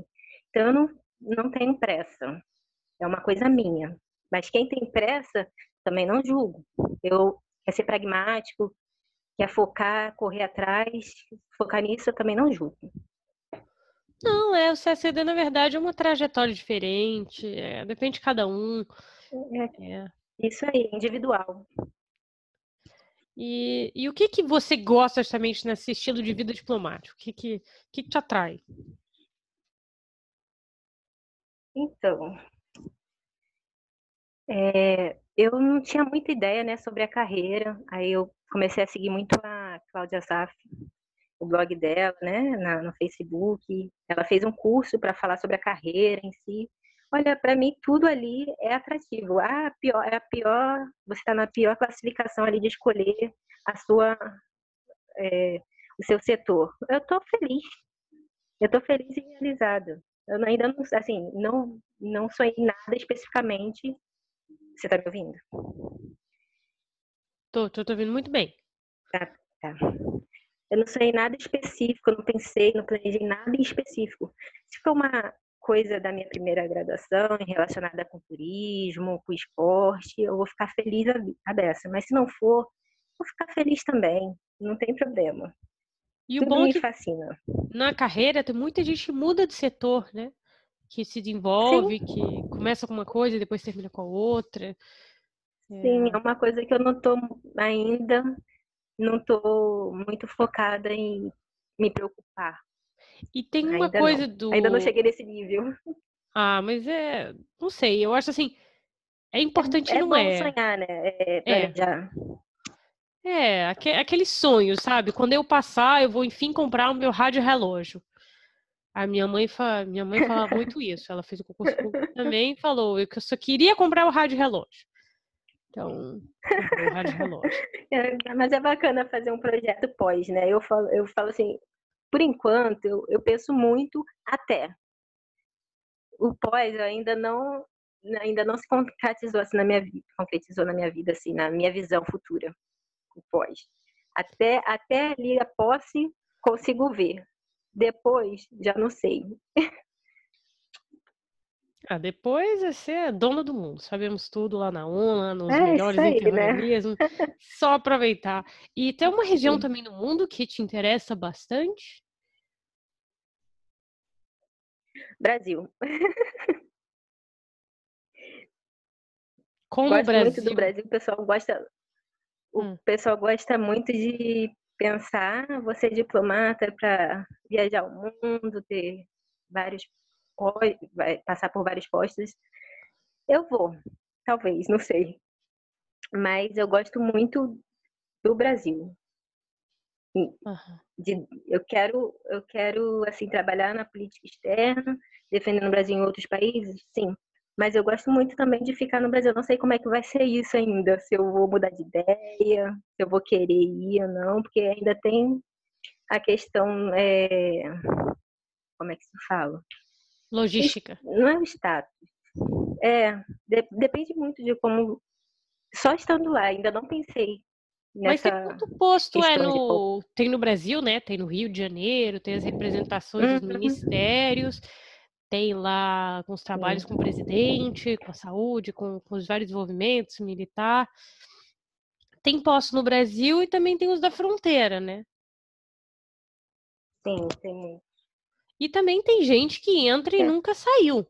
Então eu não, não tenho pressa. É uma coisa minha. Mas quem tem pressa, também não julgo. Eu quer ser pragmático, quer focar, correr atrás, focar nisso, eu também não julgo. Não, é, o CACD, na verdade, é uma trajetória diferente, é, depende de cada um. É, é. Isso aí, individual. E, e o que, que você gosta justamente nesse estilo de vida diplomático? O que, que, que, que te atrai? Então, é, eu não tinha muita ideia né, sobre a carreira, aí eu comecei a seguir muito a Cláudia Saf, o blog dela, né, na, no Facebook. Ela fez um curso para falar sobre a carreira em si. Olha, para mim tudo ali é atrativo. Ah, pior, é a pior, você está na pior classificação ali de escolher a sua, é, o seu setor. Eu estou feliz. Eu estou feliz e realizada. Eu ainda não, assim, não, não sonhei nada especificamente. Você está me ouvindo? Tô, tô, tô ouvindo muito bem. Tá, tá. Eu não sei nada específico, eu não pensei, não planejei nada em específico. Se for uma coisa da minha primeira graduação relacionada com turismo, com esporte, eu vou ficar feliz a beça. Mas se não for, vou ficar feliz também. Não tem problema. E Tudo o bom me é que fascina. Na carreira, tem muita gente que muda de setor, né? Que se desenvolve, Sim. que começa com uma coisa e depois termina com a outra. Sim, é, é uma coisa que eu não estou ainda não estou muito focada em me preocupar. E tem uma Ainda coisa não. do. Ainda não cheguei nesse nível. Ah, mas é. Não sei, eu acho assim. É importante, é, não é? É bom sonhar, né? É, planejar. É, aquele sonho, sabe? Quando eu passar, eu vou enfim comprar o meu rádio relógio. A minha mãe, fa... minha mãe falava muito isso. Ela fez o concurso também e falou que eu só queria comprar o rádio relógio. Então, o rádio relógio. É, mas é bacana fazer um projeto pós, né? Eu falo, eu falo assim, por enquanto, eu, eu penso muito até. O pós ainda não ainda não se concretizou assim na minha vida, concretizou na minha vida assim, na minha visão futura. O pós. Até até ali a posse consigo ver. Depois já não sei. Ah, depois é ser dona do mundo. Sabemos tudo lá na ONU, nos é melhores aí. Né? Só aproveitar. E tem uma região Sim. também no mundo que te interessa bastante? Brasil. Como Gosto o Brasil? muito do Brasil, o pessoal gosta o hum. pessoal gosta muito de pensar, você é diplomata para viajar o mundo, ter vários vai passar por vários postos. Eu vou, talvez, não sei. Mas eu gosto muito do Brasil. Uhum. De, eu quero, eu quero assim trabalhar na política externa, defendendo o Brasil em outros países, sim. Mas eu gosto muito também de ficar no Brasil. não sei como é que vai ser isso ainda, se eu vou mudar de ideia, se eu vou querer ir ou não, porque ainda tem a questão, é... como é que se fala? Logística. Não é o status. É, de, depende muito de como. Só estando lá, ainda não pensei. Mas tem muito posto é no. Tem no Brasil, né? Tem no Rio de Janeiro, tem as representações uhum. dos ministérios, tem lá com os trabalhos com o presidente, com a saúde, com, com os vários desenvolvimentos militar. Tem posto no Brasil e também tem os da fronteira, né? Sim, tem e também tem gente que entra e é. nunca saiu.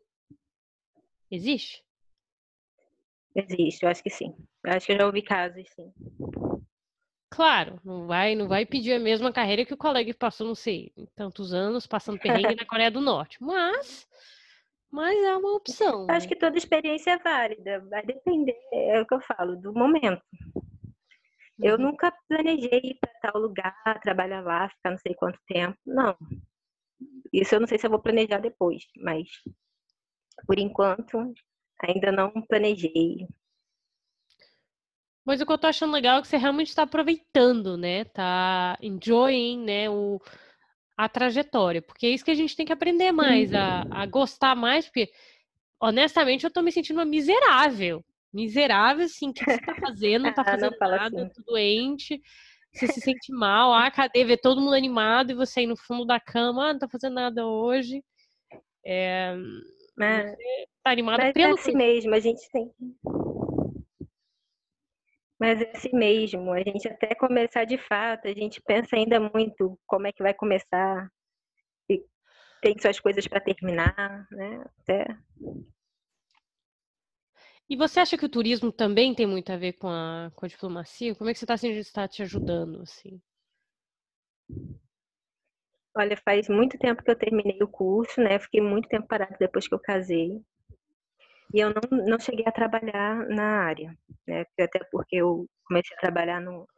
Existe? Existe, eu acho que sim. Eu acho que eu já ouvi casos, sim. Claro, não vai, não vai pedir a mesma carreira que o colega que passou, não sei, tantos anos passando perrengue na Coreia do Norte. Mas, mas é uma opção. Acho né? que toda experiência é válida. Vai depender, é o que eu falo, do momento. Eu uhum. nunca planejei ir para tal lugar, trabalhar lá, ficar não sei quanto tempo. Não. Isso eu não sei se eu vou planejar depois, mas por enquanto ainda não planejei. Mas o que eu tô achando legal é que você realmente está aproveitando, né? Tá enjoying, né? O, a trajetória. Porque é isso que a gente tem que aprender mais, a, a gostar mais, porque honestamente eu tô me sentindo uma miserável. Miserável, assim, o que você tá fazendo? Não tá fazendo ah, não nada, assim. tô doente você se sente mal, ah, cadê? Vê todo mundo animado e você aí no fundo da cama, ah, não tá fazendo nada hoje. É, mas, tá animada mas pelo é assim mesmo, a gente tem mas é assim mesmo, a gente até começar de fato, a gente pensa ainda muito como é que vai começar, e tem suas coisas para terminar, né? Até e você acha que o turismo também tem muito a ver com a, com a diplomacia? Como é que você está está te ajudando, assim? Olha, faz muito tempo que eu terminei o curso, né? Fiquei muito tempo parada depois que eu casei. E eu não, não cheguei a trabalhar na área, né? Até porque eu comecei a trabalhar no,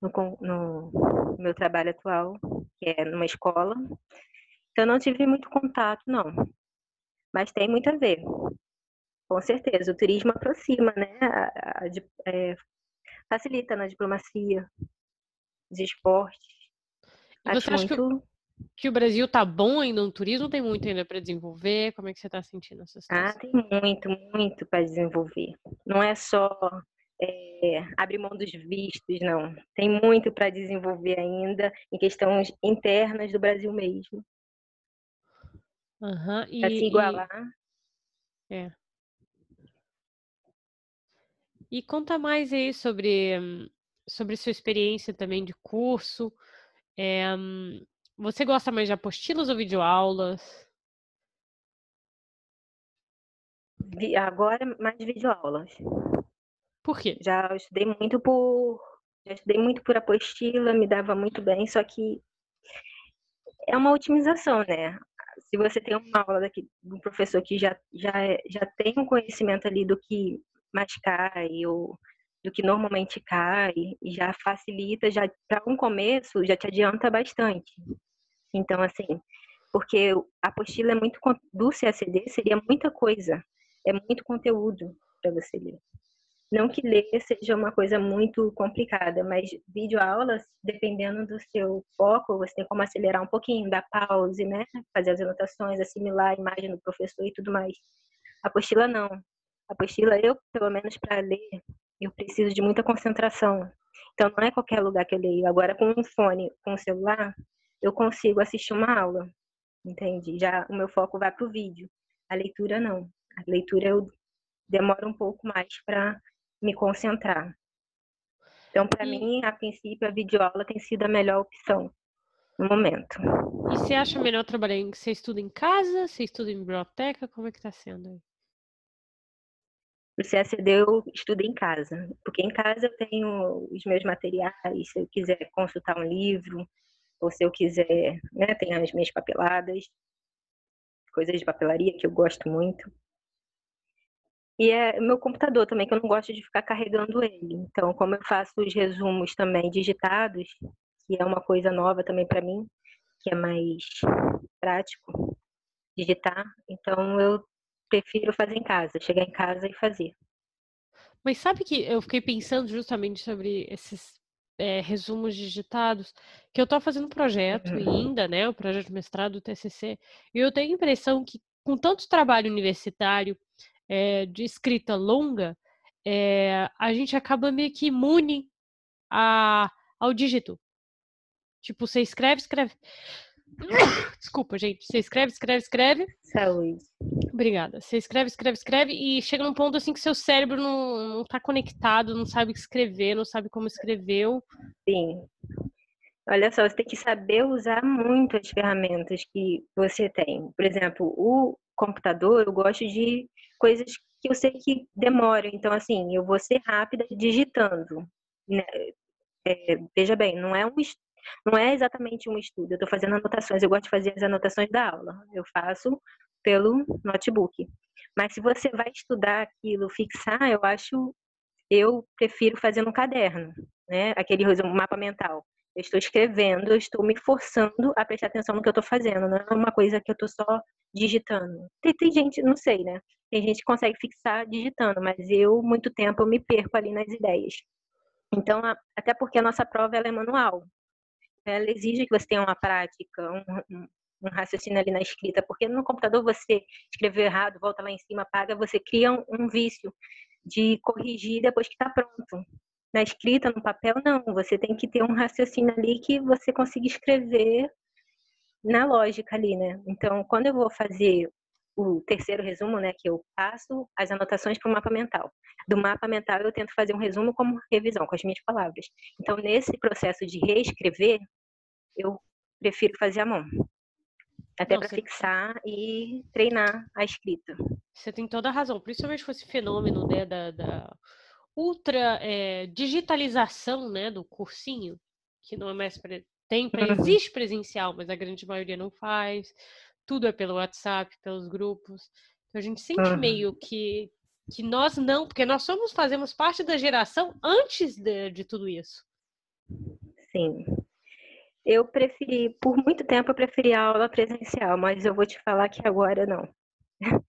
no, no meu trabalho atual, que é numa escola. Então, eu não tive muito contato, não. Mas tem muito a ver. Com certeza, o turismo aproxima, né? A, a, é, facilita na diplomacia, os esportes. E acha muito... que, o Brasil tá bom ainda no turismo tem muito ainda para desenvolver? Como é que você está sentindo essa situação? Ah, tem muito, muito para desenvolver. Não é só é, abrir mão dos vistos, não. Tem muito para desenvolver ainda em questões internas do Brasil mesmo. Uhum, e, para se igualar. E... É. E conta mais aí sobre, sobre sua experiência também de curso. É, você gosta mais de apostilas ou videoaulas? Agora mais videoaulas. Por quê? Já estudei muito por já estudei muito por apostila, me dava muito bem, só que é uma otimização, né? Se você tem uma aula daqui de um professor que já, já, já tem um conhecimento ali do que mascar ou do que normalmente cai e já facilita, já para um começo já te adianta bastante. Então assim, porque a apostila é muito do CACD seria muita coisa, é muito conteúdo para você ler. Não que ler seja uma coisa muito complicada, mas videoaulas, dependendo do seu foco, você tem como acelerar um pouquinho, dar pause, né? Fazer as anotações, assimilar a imagem do professor e tudo mais. A apostila não. A apostila, eu, pelo menos para ler, eu preciso de muita concentração. Então, não é qualquer lugar que eu leio. Agora, com um fone, com um celular, eu consigo assistir uma aula, entende? Já o meu foco vai para o vídeo. A leitura, não. A leitura eu demoro um pouco mais para me concentrar. Então, para e... mim, a princípio, a videoaula tem sido a melhor opção no momento. E você acha melhor trabalhar em... Você estuda em casa? Você estuda em biblioteca? Como é que está sendo? O CSD eu estudo em casa, porque em casa eu tenho os meus materiais, se eu quiser consultar um livro, ou se eu quiser, né, tem as minhas papeladas, coisas de papelaria que eu gosto muito. E é meu computador também, que eu não gosto de ficar carregando ele. Então, como eu faço os resumos também digitados, que é uma coisa nova também para mim, que é mais prático digitar, então eu prefiro fazer em casa, chegar em casa e fazer. Mas sabe que eu fiquei pensando justamente sobre esses é, resumos digitados, que eu estou fazendo um projeto uhum. ainda, né, o projeto de mestrado do TCC, e eu tenho a impressão que com tanto trabalho universitário é, de escrita longa, é, a gente acaba meio que imune a, ao dígito. Tipo, você escreve, escreve. Desculpa, gente. Você escreve, escreve, escreve. Saúde. Obrigada. Você escreve, escreve, escreve e chega num ponto assim que seu cérebro não, não tá conectado, não sabe escrever, não sabe como escreveu. Sim. Olha só, você tem que saber usar muito as ferramentas que você tem. Por exemplo, o computador, eu gosto de coisas que eu sei que demoram. Então, assim, eu vou ser rápida digitando. Né? É, veja bem, não é um não é exatamente um estudo. Eu estou fazendo anotações. Eu gosto de fazer as anotações da aula. Eu faço pelo notebook. Mas se você vai estudar aquilo, fixar, eu acho, eu prefiro fazer no caderno, né? Aquele mapa mental. Eu estou escrevendo, eu estou me forçando a prestar atenção no que eu estou fazendo, não é uma coisa que eu estou só digitando. Tem, tem, gente, não sei, né? Tem gente que consegue fixar digitando, mas eu, muito tempo, eu me perco ali nas ideias. Então, até porque a nossa prova ela é manual. Ela exige que você tenha uma prática, um, um raciocínio ali na escrita, porque no computador você escreveu errado, volta lá em cima, apaga, você cria um, um vício de corrigir depois que está pronto na escrita, no papel, não. Você tem que ter um raciocínio ali que você consiga escrever na lógica ali, né? Então, quando eu vou fazer o terceiro resumo, né, que eu passo as anotações para o mapa mental. Do mapa mental eu tento fazer um resumo como revisão, com as minhas palavras. Então, nesse processo de reescrever, eu prefiro fazer à mão. Até para fixar e treinar a escrita. Você tem toda a razão, principalmente com esse fenômeno né, da, da ultra é, digitalização né, do cursinho, que não é mais pre... tem uhum. existe presencial, mas a grande maioria não faz. Tudo é pelo WhatsApp, pelos grupos. Então a gente sente uhum. meio que que nós não, porque nós somos fazemos parte da geração antes de, de tudo isso. Sim. Eu preferi, por muito tempo eu preferi a aula presencial, mas eu vou te falar que agora não.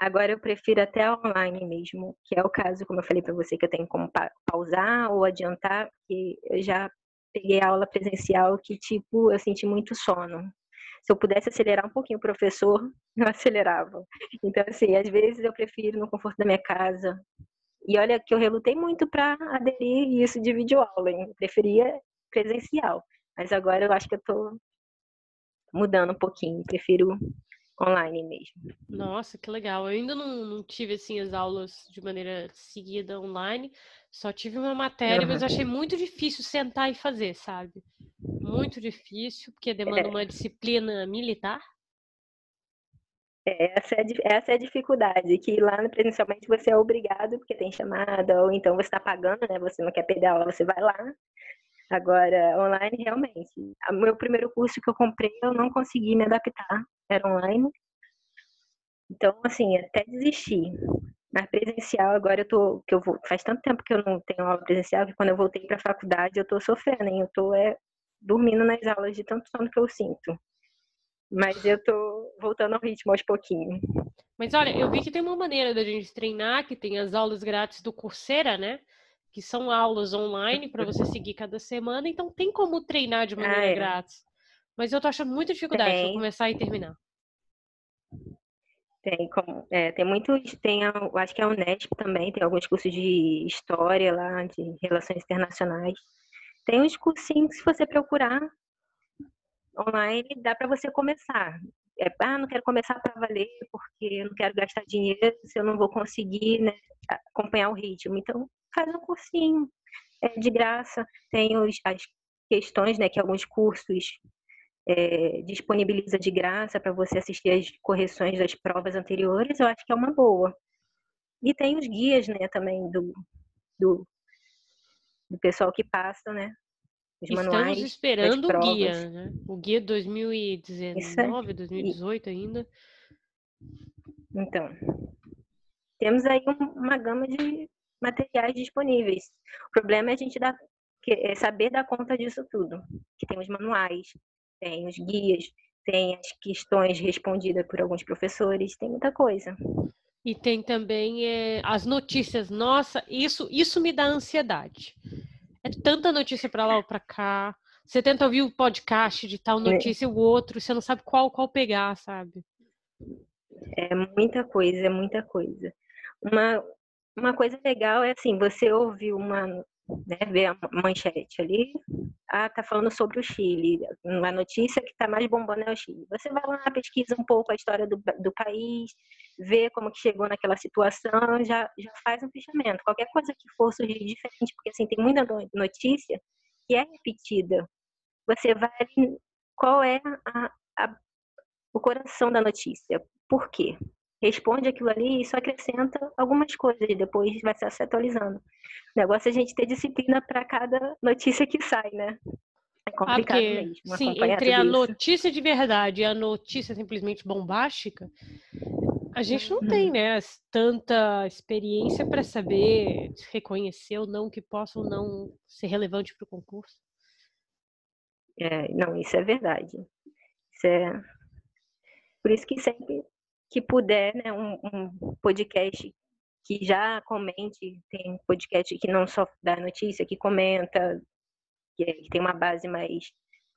Agora eu prefiro até online mesmo, que é o caso, como eu falei para você, que eu tenho como pausar ou adiantar, que eu já peguei aula presencial que, tipo, eu senti muito sono. Se eu pudesse acelerar um pouquinho o professor, eu acelerava. Então, assim, às vezes eu prefiro no conforto da minha casa. E olha que eu relutei muito para aderir isso de videoaula, hein? Eu preferia presencial. Mas agora eu acho que eu tô mudando um pouquinho, prefiro online mesmo. Nossa, que legal. Eu ainda não, não, tive assim as aulas de maneira seguida online, só tive uma matéria, uhum. mas achei muito difícil sentar e fazer, sabe? Muito difícil, porque demanda é. uma disciplina militar. É, essa, é, essa é a dificuldade, que lá presencialmente você é obrigado, porque tem chamada, ou então você está pagando, né? Você não quer perder a aula, você vai lá. Agora, online, realmente. O meu primeiro curso que eu comprei, eu não consegui me adaptar, era online. Então, assim, até desistir. A presencial, agora eu tô. Que eu vou, faz tanto tempo que eu não tenho aula presencial que quando eu voltei para a faculdade eu tô sofrendo, hein? Eu tô é, dormindo nas aulas de tanto sono que eu sinto. Mas eu tô voltando ao ritmo aos pouquinhos. Mas olha, eu vi que tem uma maneira da gente treinar, que tem as aulas grátis do Coursera, né? Que são aulas online para você seguir cada semana, então tem como treinar de maneira ah, é. grátis. Mas eu tô achando muita dificuldade para começar e terminar. Tem, como, é, tem muitos, tem, acho que a Unesp também, tem alguns cursos de história lá, de relações internacionais. Tem uns cursinhos que se você procurar online, dá para você começar. É, ah, não quero começar para valer porque eu não quero gastar dinheiro se eu não vou conseguir né, acompanhar o ritmo. Então, faz um cursinho é, de graça. Tem os, as questões, né, que alguns cursos é, disponibiliza de graça para você assistir as correções das provas anteriores, eu acho que é uma boa. E tem os guias, né, também do, do, do pessoal que passa, né? Os Estamos manuais, esperando o guia, né? O guia 2019, 2018 ainda. Então, temos aí uma gama de materiais disponíveis. O problema é a gente dar, é saber dar conta disso tudo. Que tem os manuais, tem os guias, tem as questões respondidas por alguns professores, tem muita coisa. E tem também é, as notícias. Nossa, isso, isso me dá ansiedade. É tanta notícia para lá ou para cá. Você tenta ouvir o podcast de tal é. notícia e o outro, você não sabe qual qual pegar, sabe? É muita coisa, é muita coisa. Uma, uma coisa legal é assim, você ouve uma né, ver a manchete ali, ah, tá falando sobre o Chile, a notícia que está mais bombando é o Chile. Você vai lá, pesquisa um pouco a história do, do país, vê como que chegou naquela situação, já, já faz um fechamento. Qualquer coisa que for surgir diferente, porque assim, tem muita notícia que é repetida. Você vai qual é a, a, o coração da notícia? Por quê? Responde aquilo ali e só acrescenta algumas coisas e depois vai se atualizando. O negócio é a gente ter disciplina para cada notícia que sai, né? É complicado ah, porque, mesmo. Sim, entre a notícia de verdade e a notícia simplesmente bombástica, a gente não uhum. tem, né, tanta experiência para saber reconhecer ou não que possa ou não ser relevante para o concurso. É, não, isso é verdade. Isso é por isso que sempre que puder, né, um, um podcast que já comente, tem podcast que não só dá notícia, que comenta, que, é, que tem uma base mais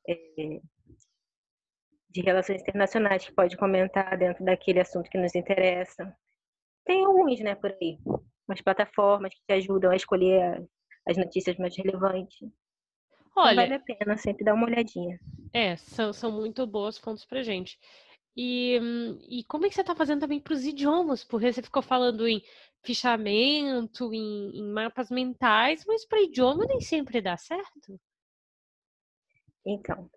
é, de relações internacionais, que pode comentar dentro daquele assunto que nos interessa. Tem alguns, né, por aí. Umas plataformas que te ajudam a escolher as notícias mais relevantes. Olha, então, vale a pena sempre dar uma olhadinha. É, são, são muito boas fontes pra gente. E, e como é que você está fazendo também para os idiomas? Porque você ficou falando em fichamento, em, em mapas mentais, mas para idioma nem sempre dá certo. Então,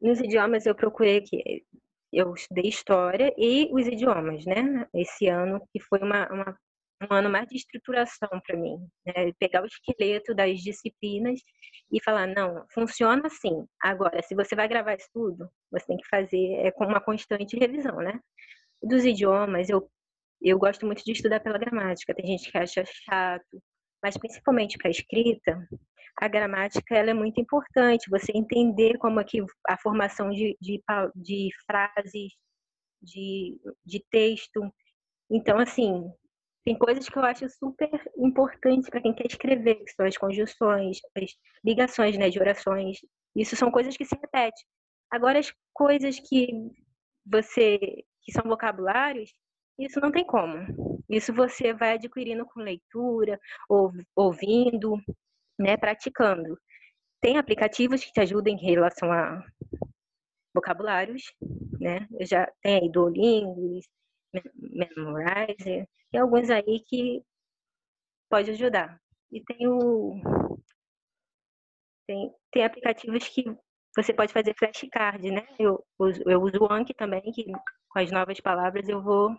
nos idiomas eu procurei que eu estudei história e os idiomas, né? Esse ano que foi uma, uma um ano mais de estruturação para mim, né? pegar o esqueleto das disciplinas e falar, não, funciona assim. Agora, se você vai gravar isso tudo, você tem que fazer é, com uma constante revisão, né? Dos idiomas, eu, eu gosto muito de estudar pela gramática. Tem gente que acha chato, mas principalmente para a escrita, a gramática ela é muito importante. Você entender como é que a formação de, de, de frases, de, de texto. Então, assim, tem coisas que eu acho super importantes para quem quer escrever, que são as conjunções, as ligações né, de orações. Isso são coisas que se repetem. Agora, as coisas que você que são vocabulários, isso não tem como. Isso você vai adquirindo com leitura, ou, ouvindo, né, praticando. Tem aplicativos que te ajudam em relação a vocabulários, né? Eu já tenho aí Duolingo, Memorizer, tem alguns aí que pode ajudar. E tem o tem, tem aplicativos que você pode fazer flashcard, né? Eu, eu uso o Anki também, que com as novas palavras eu vou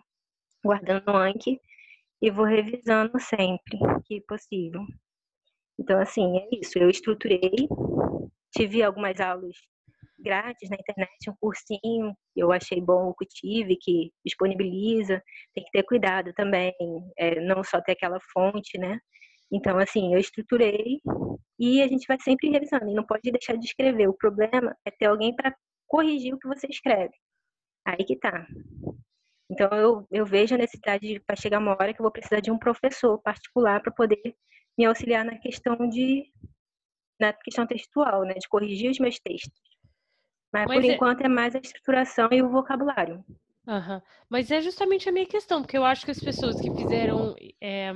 guardando o Anki e vou revisando sempre que possível. Então, assim, é isso. Eu estruturei, tive algumas aulas grátis na internet, um cursinho eu achei bom que tive, que disponibiliza. Tem que ter cuidado também, é, não só ter aquela fonte, né? Então, assim, eu estruturei e a gente vai sempre revisando. E não pode deixar de escrever. O problema é ter alguém para corrigir o que você escreve. Aí que tá. Então, eu, eu vejo a necessidade para chegar uma hora que eu vou precisar de um professor particular para poder me auxiliar na questão de na questão textual, né, de corrigir os meus textos. Mas, Mas por é... enquanto é mais a estruturação e o vocabulário. Uhum. Mas é justamente a minha questão, porque eu acho que as pessoas que fizeram é,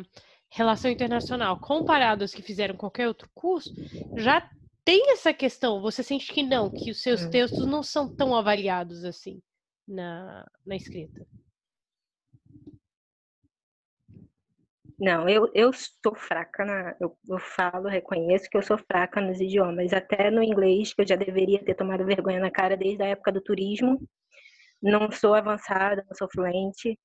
relação internacional, comparado às que fizeram qualquer outro curso, já tem essa questão. Você sente que não, que os seus hum. textos não são tão avaliados assim na, na escrita? Não, eu, eu sou fraca, na, eu, eu falo, reconheço que eu sou fraca nos idiomas, até no inglês, que eu já deveria ter tomado vergonha na cara desde a época do turismo. Não sou avançada, não sou fluente,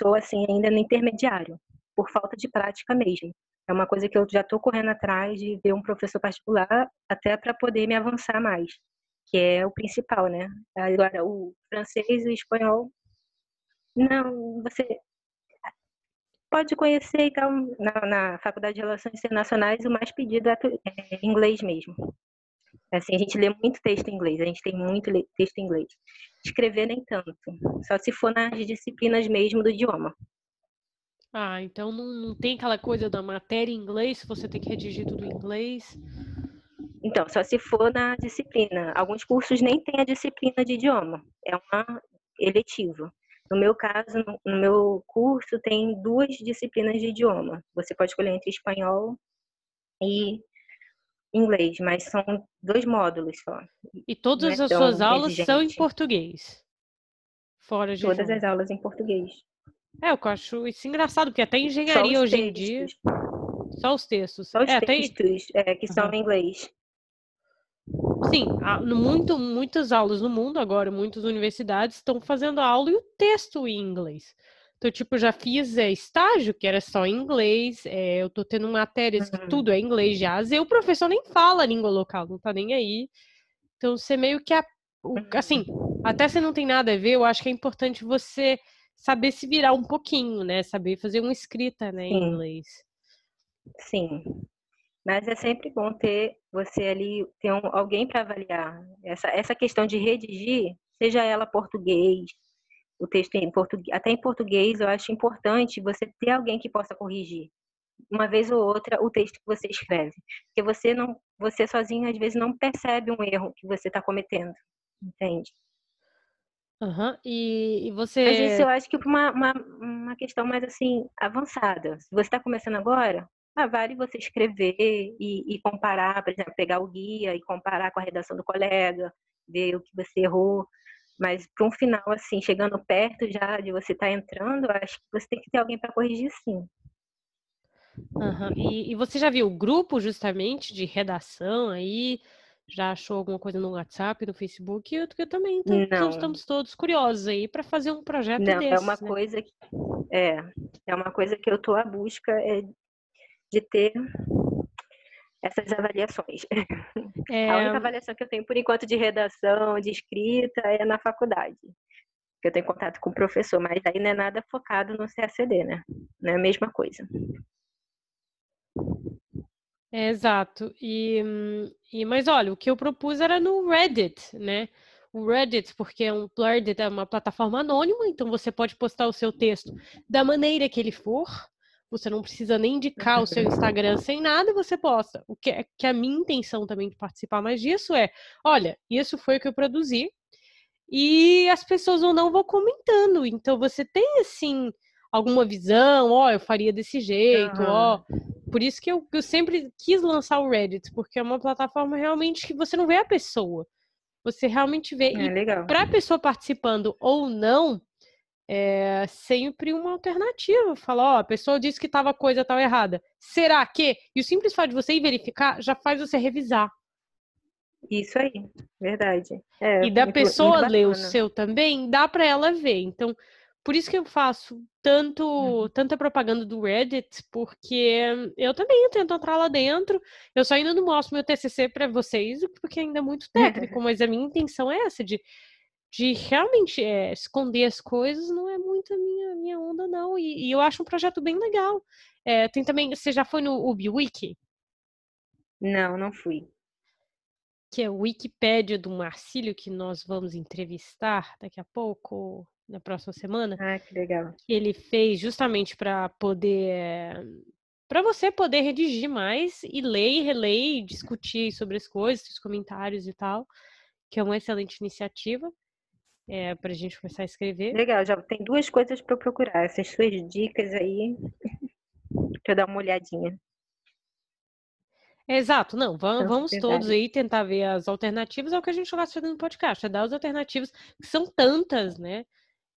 sou assim ainda no intermediário, por falta de prática mesmo. É uma coisa que eu já estou correndo atrás de ver um professor particular, até para poder me avançar mais, que é o principal, né? Agora, o francês e o espanhol, não, você pode conhecer, então, na, na Faculdade de Relações Internacionais, o mais pedido é, é inglês mesmo. Assim, a gente lê muito texto em inglês, a gente tem muito texto em inglês. Escrever nem tanto, só se for nas disciplinas mesmo do idioma. Ah, então não, não tem aquela coisa da matéria em inglês, você tem que redigir tudo em inglês. Então, só se for na disciplina. Alguns cursos nem tem a disciplina de idioma, é uma eletiva. No meu caso, no meu curso, tem duas disciplinas de idioma. Você pode escolher entre espanhol e inglês, mas são dois módulos só. E todas é as suas aulas exigente. são em português? Fora de Todas as aulas em português. É, eu acho isso engraçado, porque até engenharia hoje textos. em dia. Só os textos. Só os é, textos tem... é, que são uhum. em inglês. Sim, muito, muitas aulas no mundo agora, muitas universidades estão fazendo aula e o texto em inglês. Então, tipo, já fiz é, estágio que era só em inglês, é, eu tô tendo matérias que uhum. tudo é inglês já, e o professor nem fala a língua local, não tá nem aí. Então, você meio que, assim, até se não tem nada a ver, eu acho que é importante você saber se virar um pouquinho, né? Saber fazer uma escrita, né, em inglês. Sim. Mas é sempre bom ter você ali, ter um, alguém para avaliar. Essa, essa questão de redigir, seja ela português, o texto em português, até em português, eu acho importante você ter alguém que possa corrigir uma vez ou outra o texto que você escreve, porque você não, você sozinho às vezes não percebe um erro que você está cometendo, entende? Uhum. E, e, você. Mas isso eu acho que uma, uma, uma questão mais assim avançada. Se você está começando agora, ah, vale você escrever e, e, comparar, por exemplo, pegar o guia e comparar com a redação do colega, ver o que você errou. Mas para um final, assim, chegando perto já de você estar tá entrando, acho que você tem que ter alguém para corrigir sim. Uhum. E, e, você já viu o grupo justamente de redação aí? Já achou alguma coisa no WhatsApp, no Facebook? Eu, eu também. Então, então estamos todos curiosos aí para fazer um projeto Não, desses, é uma né? coisa que é, é uma coisa que eu estou à busca é de ter essas avaliações. É... A única avaliação que eu tenho por enquanto de redação, de escrita, é na faculdade. Que eu tenho contato com o professor, mas aí não é nada focado no CACD, né? Não é a mesma coisa. É, exato. E, e, mas olha, o que eu propus era no Reddit, né? O Reddit, porque é um Reddit é uma plataforma anônima, então você pode postar o seu texto da maneira que ele for. Você não precisa nem indicar o seu Instagram sem nada, você posta. O que, é, que a minha intenção também de participar mais disso é: olha, isso foi o que eu produzi, e as pessoas ou não vão comentando. Então você tem assim alguma visão, ó, oh, eu faria desse jeito, ó. Oh. Por isso que eu, eu sempre quis lançar o Reddit, porque é uma plataforma realmente que você não vê a pessoa. Você realmente vê. É, e para a pessoa participando ou não, é sempre uma alternativa. Falar, ó, a pessoa disse que estava coisa tal errada. Será que? E o simples fato de você ir verificar já faz você revisar. Isso aí, verdade. É, e da muito, pessoa muito ler o seu também, dá para ela ver. Então, por isso que eu faço tanto Uhum. tanta propaganda do Reddit, porque eu também tento entrar lá dentro. Eu só ainda não mostro meu TCC para vocês, porque ainda é muito técnico, mas a minha intenção é essa de de realmente é, esconder as coisas não é muito a minha, minha onda, não. E, e eu acho um projeto bem legal. É, tem também, você já foi no UbiWiki? Não, não fui. Que é o Wikipédia do Marcílio, que nós vamos entrevistar daqui a pouco, na próxima semana. Ah, que legal. Que ele fez justamente para poder. Para você poder redigir mais e ler e reler e discutir sobre as coisas, os comentários e tal, que é uma excelente iniciativa é, para a gente começar a escrever. Legal, já tem duas coisas para eu procurar. Essas suas dicas aí, para eu dar uma olhadinha. Exato, não, vamos, vamos todos aí tentar ver as alternativas ao que a gente de fazer no podcast, é dar as alternativas, que são tantas, né?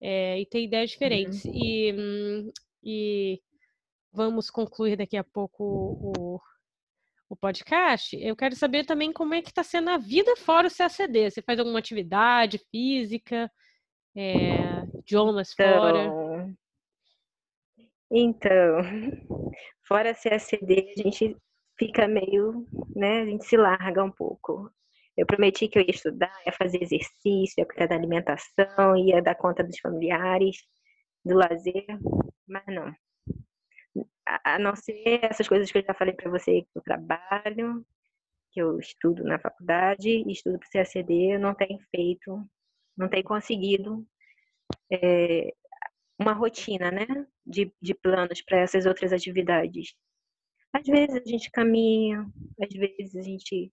É, e ter ideias diferentes. Uhum. E, hum, e vamos concluir daqui a pouco o, o podcast. Eu quero saber também como é que está sendo a vida fora o CACD. Você faz alguma atividade física, é, idiomas fora? Então, então, fora CACD, a gente fica meio, né, a gente se larga um pouco. Eu prometi que eu ia estudar, ia fazer exercício, ia cuidar da alimentação, ia dar conta dos familiares, do lazer, mas não. A, não ser essas coisas que eu já falei para você, que eu trabalho, que eu estudo na faculdade estudo para o CACD, não tenho feito, não tenho conseguido é, uma rotina, né, de, de planos para essas outras atividades. Às vezes a gente caminha, às vezes a gente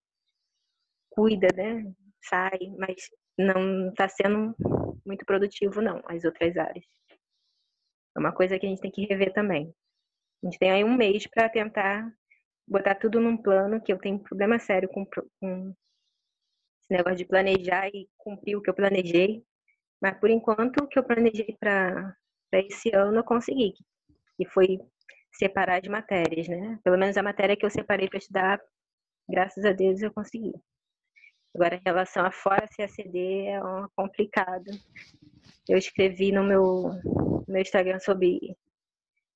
cuida, né? Sai, mas não está sendo muito produtivo, não, as outras áreas. É uma coisa que a gente tem que rever também. A gente tem aí um mês para tentar botar tudo num plano, que eu tenho um problema sério com, com esse negócio de planejar e cumprir o que eu planejei. Mas por enquanto o que eu planejei para esse ano eu consegui, que foi separar de matérias, né? Pelo menos a matéria que eu separei para estudar, graças a Deus eu consegui. Agora, em relação a fora CACD, é uma complicado. Eu escrevi no meu, meu Instagram sobre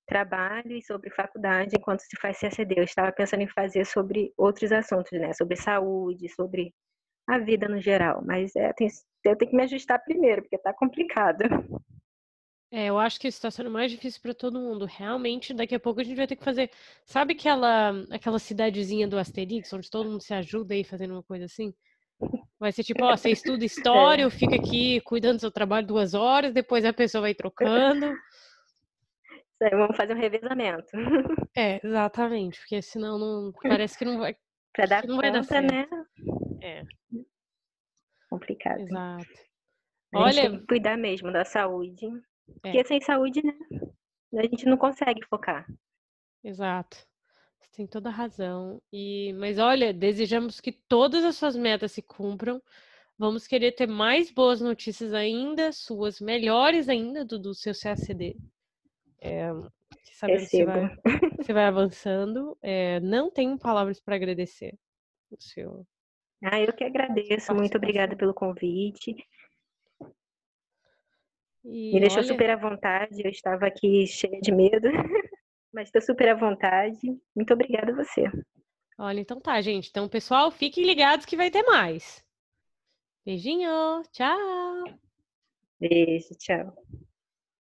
trabalho e sobre faculdade enquanto se faz CACD. Eu estava pensando em fazer sobre outros assuntos, né? Sobre saúde, sobre a vida no geral. Mas é, tem, eu tenho que me ajustar primeiro, porque está complicado. É, eu acho que isso está sendo mais difícil para todo mundo. Realmente, daqui a pouco a gente vai ter que fazer. Sabe aquela, aquela cidadezinha do Asterix, onde todo mundo se ajuda aí fazendo uma coisa assim? Vai ser tipo, ó, você estuda história, eu fico aqui cuidando do seu trabalho duas horas, depois a pessoa vai trocando. Vamos fazer um revezamento. É, exatamente, porque senão não parece que não vai. Para dar não conta, vai dar né? É. Complicado. Exato. A Olha, gente tem que cuidar mesmo da saúde. É. Porque sem saúde, né? A gente não consegue focar. Exato. Você tem toda a razão. E, mas olha, desejamos que todas as suas metas se cumpram. Vamos querer ter mais boas notícias ainda, suas melhores ainda do, do seu CACD. É, sabendo que você vai, você vai avançando. É, não tenho palavras para agradecer o seu. Ah, eu que agradeço. Muito obrigada pelo convite. E Me deixou olha, super à vontade. Eu estava aqui cheia de medo, mas estou super à vontade. Muito obrigada a você. Olha, então tá, gente. Então, pessoal, fiquem ligados que vai ter mais. Beijinho, tchau. Beijo, tchau.